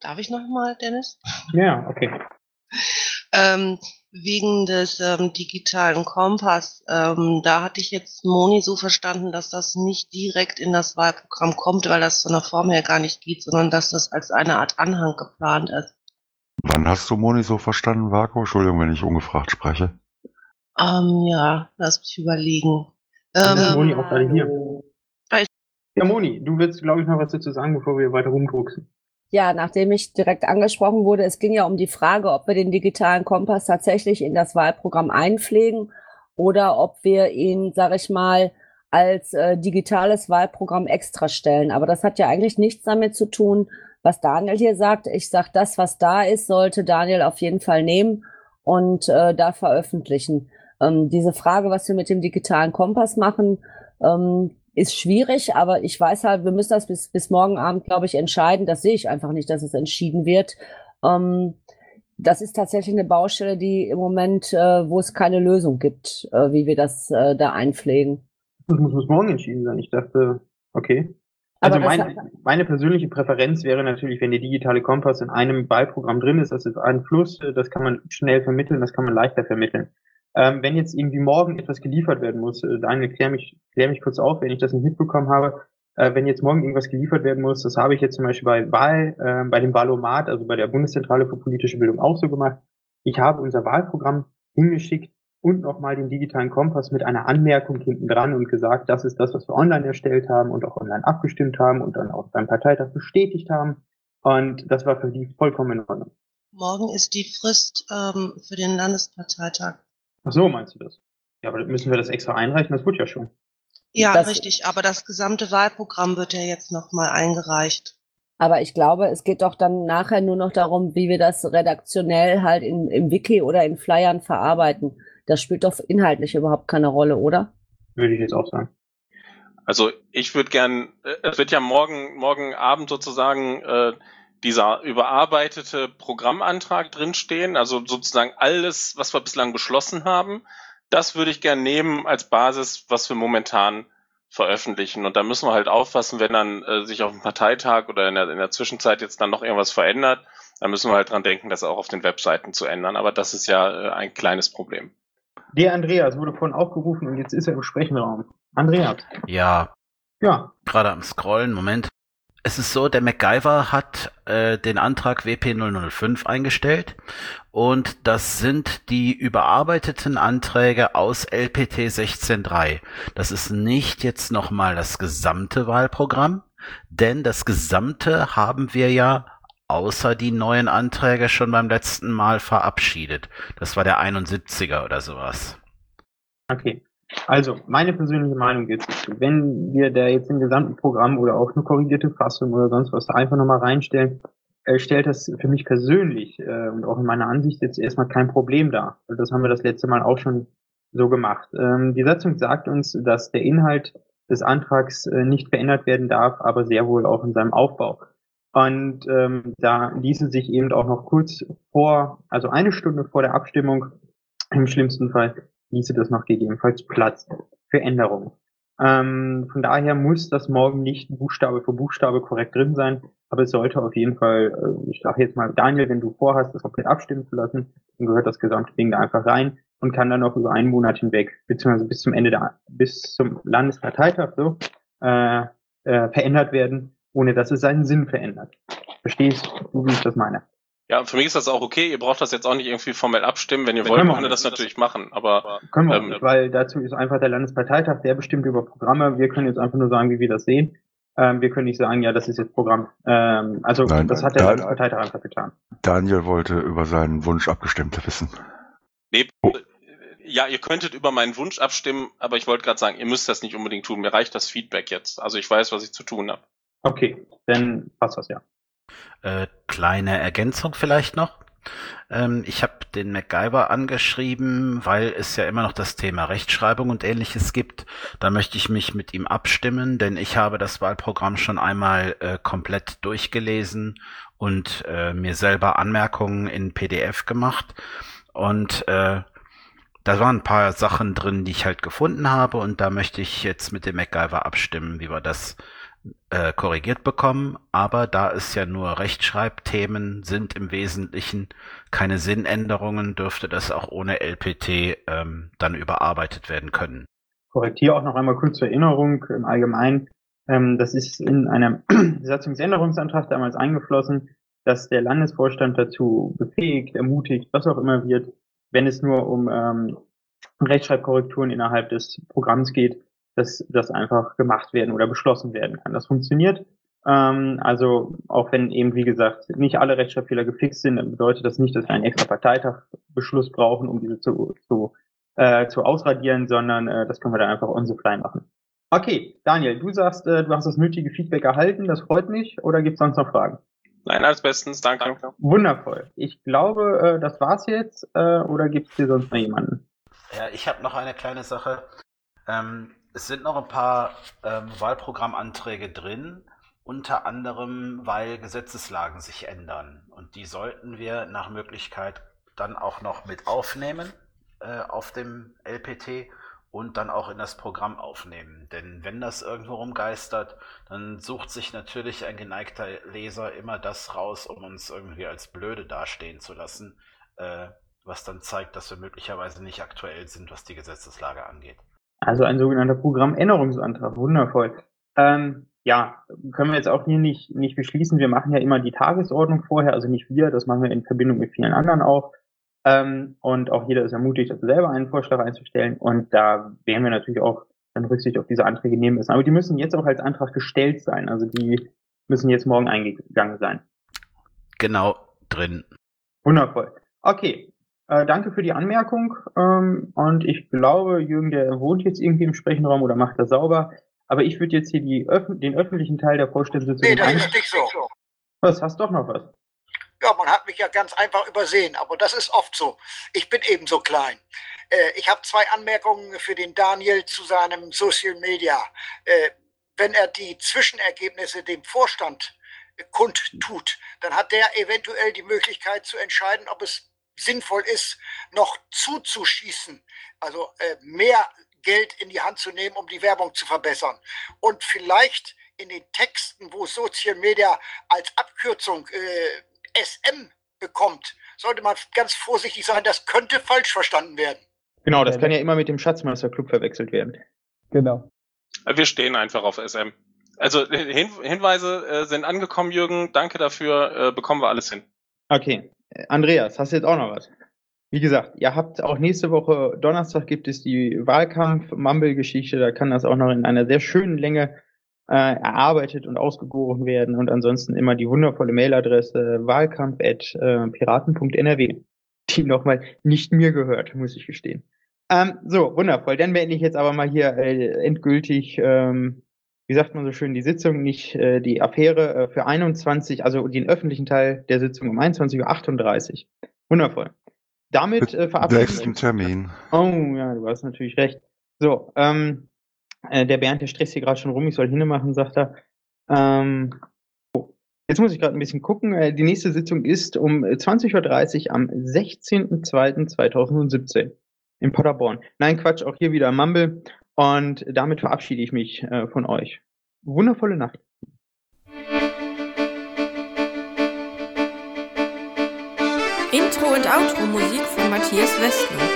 Darf ich noch mal, Dennis? Ja, okay. Ähm, wegen des ähm, digitalen Kompass, ähm, da hatte ich jetzt Moni so verstanden, dass das nicht direkt in das Wahlprogramm kommt, weil das von der Form her gar nicht geht, sondern dass das als eine Art Anhang geplant ist. Wann hast du Moni so verstanden, Vako? Entschuldigung, wenn ich ungefragt spreche. Ähm, ja, lass mich überlegen. Ähm, ist Ähm, Moni auch gerade hier. Hi. Ja, Moni, du willst, glaube ich, noch was dazu sagen, bevor wir weiter rumdrucksen. Ja, nachdem ich direkt angesprochen wurde, es ging ja um die Frage, ob wir den digitalen Kompass tatsächlich in das Wahlprogramm einpflegen oder ob wir ihn, sage ich mal, als äh, digitales Wahlprogramm extra stellen. Aber das hat ja eigentlich nichts damit zu tun, was Daniel hier sagt. Ich sage, das, was da ist, sollte Daniel auf jeden Fall nehmen und äh, da veröffentlichen. Ähm, diese Frage, was wir mit dem digitalen Kompass machen, ähm, ist schwierig, aber ich weiß halt, wir müssen das bis, bis morgen Abend, glaube ich, entscheiden. Das sehe ich einfach nicht, dass es entschieden wird. Ähm, das ist tatsächlich eine Baustelle, die im Moment, äh, wo es keine Lösung gibt, äh, wie wir das äh, da einpflegen. Das muss, muss morgen entschieden sein. Ich dachte, okay. Also meine, meine persönliche Präferenz wäre natürlich, wenn der digitale Kompass in einem Wahlprogramm drin ist, das ist ein Fluss, das kann man schnell vermitteln, das kann man leichter vermitteln. Ähm, wenn jetzt irgendwie morgen etwas geliefert werden muss, äh, Daniel, klär mich, klär mich kurz auf, wenn ich das nicht mitbekommen habe, äh, wenn jetzt morgen irgendwas geliefert werden muss, das habe ich jetzt zum Beispiel bei Wahl, äh, bei dem Wahlomat, also bei der Bundeszentrale für politische Bildung auch so gemacht. Ich habe unser Wahlprogramm hingeschickt und nochmal den digitalen Kompass mit einer Anmerkung hinten dran und gesagt, das ist das, was wir online erstellt haben und auch online abgestimmt haben und dann auch beim Parteitag bestätigt haben. Und das war für die vollkommen in Ordnung. Morgen ist die Frist ähm, für den Landesparteitag. Ach so, meinst du das? Ja, aber müssen wir das extra einreichen? Das wird ja schon. Ja, Das- richtig, aber das gesamte Wahlprogramm wird ja jetzt nochmal eingereicht. Aber ich glaube, es geht doch dann nachher nur noch darum, wie wir das redaktionell halt in, im Wiki oder in Flyern verarbeiten. Das spielt doch inhaltlich überhaupt keine Rolle, oder? Würde ich jetzt auch sagen. Also ich würde gern, äh, es wird ja morgen, morgen Abend sozusagen äh, dieser überarbeitete Programmantrag drinstehen, also sozusagen alles, was wir bislang beschlossen haben, das würde ich gern nehmen als Basis, was wir momentan veröffentlichen. Und da müssen wir halt aufpassen, wenn dann äh, sich auf dem Parteitag oder in der, in der Zwischenzeit jetzt dann noch irgendwas verändert, dann müssen wir halt dran denken, das auch auf den Webseiten zu ändern. Aber das ist ja äh, ein kleines Problem. Der Andreas wurde vorhin aufgerufen und jetzt ist er im Sprechenraum. Andreas. Ja, Ja, gerade am Scrollen, Moment. Es ist so, der MacGyver hat äh, den Antrag WP005 eingestellt und das sind die überarbeiteten Anträge aus LPT 16.3. Das ist nicht jetzt nochmal das gesamte Wahlprogramm, denn das gesamte haben wir ja außer die neuen Anträge schon beim letzten Mal verabschiedet. Das war der 71er oder sowas. Okay. Also, meine persönliche Meinung dazu. Wenn wir da jetzt im gesamten Programm oder auch eine korrigierte Fassung oder sonst was da einfach nochmal reinstellen, äh, stellt das für mich persönlich äh, und auch in meiner Ansicht jetzt erstmal kein Problem dar. Das haben wir das letzte Mal auch schon so gemacht. Ähm, die Satzung sagt uns, dass der Inhalt des Antrags äh, nicht verändert werden darf, aber sehr wohl auch in seinem Aufbau. Und ähm, da ließe sich eben auch noch kurz vor, also eine Stunde vor der Abstimmung, im schlimmsten Fall, ließe das noch gegebenenfalls Platz für Änderungen. Ähm, von daher muss das morgen nicht Buchstabe für Buchstabe korrekt drin sein, aber es sollte auf jeden Fall, äh, ich sage jetzt mal, Daniel, wenn du vorhast, das komplett abstimmen zu lassen, dann gehört das gesamte Ding da einfach rein und kann dann noch über einen Monat hinweg, beziehungsweise bis zum Ende der, bis zum Landesparteitag so, äh, äh, verändert werden, ohne dass es seinen Sinn verändert. Verstehst du, wie ich das meine? Ja, für mich ist das auch okay. Ihr braucht das jetzt auch nicht irgendwie formell abstimmen. Wenn ihr Können wollt, wir könnt ihr das natürlich machen. Aber Können wir ähm, nicht, weil dazu ist einfach der Landesparteitag, der bestimmt über Programme. Wir können jetzt einfach nur sagen, wie wir das sehen. Ähm, wir können nicht sagen, ja, das ist jetzt Programm. Ähm, also Nein, das hat der da- Landesparteitag einfach getan. Daniel wollte über seinen Wunsch abgestimmt wissen. Nee, äh, ja, ihr könntet über meinen Wunsch abstimmen, aber ich wollte gerade sagen, ihr müsst das nicht unbedingt tun. Mir reicht das Feedback jetzt. Also ich weiß, was ich zu tun habe. Okay, dann passt das ja. Äh, kleine Ergänzung vielleicht noch. Ähm, ich habe den MacGyver angeschrieben, weil es ja immer noch das Thema Rechtschreibung und ähnliches gibt. Da möchte ich mich mit ihm abstimmen, denn ich habe das Wahlprogramm schon einmal äh, komplett durchgelesen und äh, mir selber Anmerkungen in PDF gemacht. Und äh, da waren ein paar Sachen drin, die ich halt gefunden habe und da möchte ich jetzt mit dem MacGyver abstimmen, wie wir das äh, korrigiert bekommen, aber da es ja nur Rechtschreibthemen sind im Wesentlichen, keine Sinnänderungen, dürfte das auch ohne LPT ähm, dann überarbeitet werden können. Korrektiere auch noch einmal kurz zur Erinnerung im Allgemeinen. Ähm, das ist in einem Satzungsänderungsantrag damals eingeflossen, dass der Landesvorstand dazu befähigt, ermutigt, was auch immer wird, wenn es nur um ähm, Rechtschreibkorrekturen innerhalb des Programms geht, dass das einfach gemacht werden oder beschlossen werden kann. Das funktioniert. Ähm, also auch wenn eben, wie gesagt, nicht alle Rechtschreibfehler gefixt sind, dann bedeutet das nicht, dass wir einen extra Parteitagbeschluss brauchen, um diese zu, zu, äh, zu ausradieren, sondern äh, das können wir dann einfach on the fly machen. Okay, Daniel, du sagst, äh, du hast das nötige Feedback erhalten, das freut mich, oder gibt es sonst noch Fragen? Nein, alles bestens, danke. Wundervoll. Ich glaube, äh, das war's jetzt, äh, oder gibt es hier sonst noch jemanden? Ja, ich habe noch eine kleine Sache. Ähm, es sind noch ein paar ähm, Wahlprogrammanträge drin, unter anderem, weil Gesetzeslagen sich ändern. Und die sollten wir nach Möglichkeit dann auch noch mit aufnehmen äh, auf dem LPT und dann auch in das Programm aufnehmen. Denn wenn das irgendwo rumgeistert, dann sucht sich natürlich ein geneigter Leser immer das raus, um uns irgendwie als blöde dastehen zu lassen. Äh, was dann zeigt, dass wir möglicherweise nicht aktuell sind, was die Gesetzeslage angeht. Also ein sogenannter Programmänderungsantrag, wundervoll. Ähm, ja, können wir jetzt auch hier nicht, nicht beschließen. Wir machen ja immer die Tagesordnung vorher, also nicht wir, das machen wir in Verbindung mit vielen anderen auch. Ähm, und auch jeder ist ermutigt, also selber einen Vorschlag einzustellen. Und da werden wir natürlich auch dann Rücksicht auf diese Anträge nehmen müssen. Aber die müssen jetzt auch als Antrag gestellt sein. Also die müssen jetzt morgen eingegangen sein. Genau, drin. Wundervoll. Okay. Äh, danke für die Anmerkung. Ähm, und ich glaube, Jürgen, der wohnt jetzt irgendwie im Sprechenraum oder macht das sauber. Aber ich würde jetzt hier die den öffentlichen Teil der Vorstellungssitzung. Nee, das ist nicht so. Was, hast doch noch was? Ja, man hat mich ja ganz einfach übersehen, aber das ist oft so. Ich bin eben so klein. Äh, ich habe zwei Anmerkungen für den Daniel zu seinem Social Media. Äh, wenn er die Zwischenergebnisse dem Vorstand kundtut, dann hat der eventuell die Möglichkeit zu entscheiden, ob es sinnvoll ist, noch zuzuschießen, also äh, mehr Geld in die Hand zu nehmen, um die Werbung zu verbessern. Und vielleicht in den Texten, wo Social Media als Abkürzung äh, SM bekommt, sollte man ganz vorsichtig sein, das könnte falsch verstanden werden. Genau, das kann ja immer mit dem Schatzmeisterclub verwechselt werden. Genau. Wir stehen einfach auf SM. Also Hin Hinweise äh, sind angekommen, Jürgen. Danke dafür. Äh, bekommen wir alles hin. Okay. Andreas, hast du jetzt auch noch was? Wie gesagt, ihr habt auch nächste Woche Donnerstag gibt es die Wahlkampf-Mumble-Geschichte. Da kann das auch noch in einer sehr schönen Länge äh, erarbeitet und ausgegoren werden. Und ansonsten immer die wundervolle Mailadresse wahlkampf.piraten.nrw, die nochmal nicht mir gehört, muss ich gestehen. Ähm, so, wundervoll. Dann beende ich jetzt aber mal hier äh, endgültig, ähm, wie sagt man so schön, die Sitzung, nicht äh, die Affäre äh, für 21, also den öffentlichen Teil der Sitzung um 21.38 Uhr. Wundervoll. Damit äh, verabschieden Nächsten Termin. Oh, ja, du hast natürlich recht. So, ähm, äh, der Bernd, der stresst hier gerade schon rum, ich soll hinne machen, sagt er. Ähm, oh, jetzt muss ich gerade ein bisschen gucken. Äh, die nächste Sitzung ist um 20.30 Uhr am 16.02.2017 in Paderborn. Nein, Quatsch, auch hier wieder Mumble. Und damit verabschiede ich mich äh, von euch. Wundervolle Nacht. Intro und Outro Musik von Matthias Westner.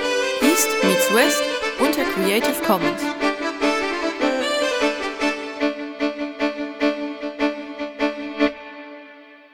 East meets West unter Creative Commons.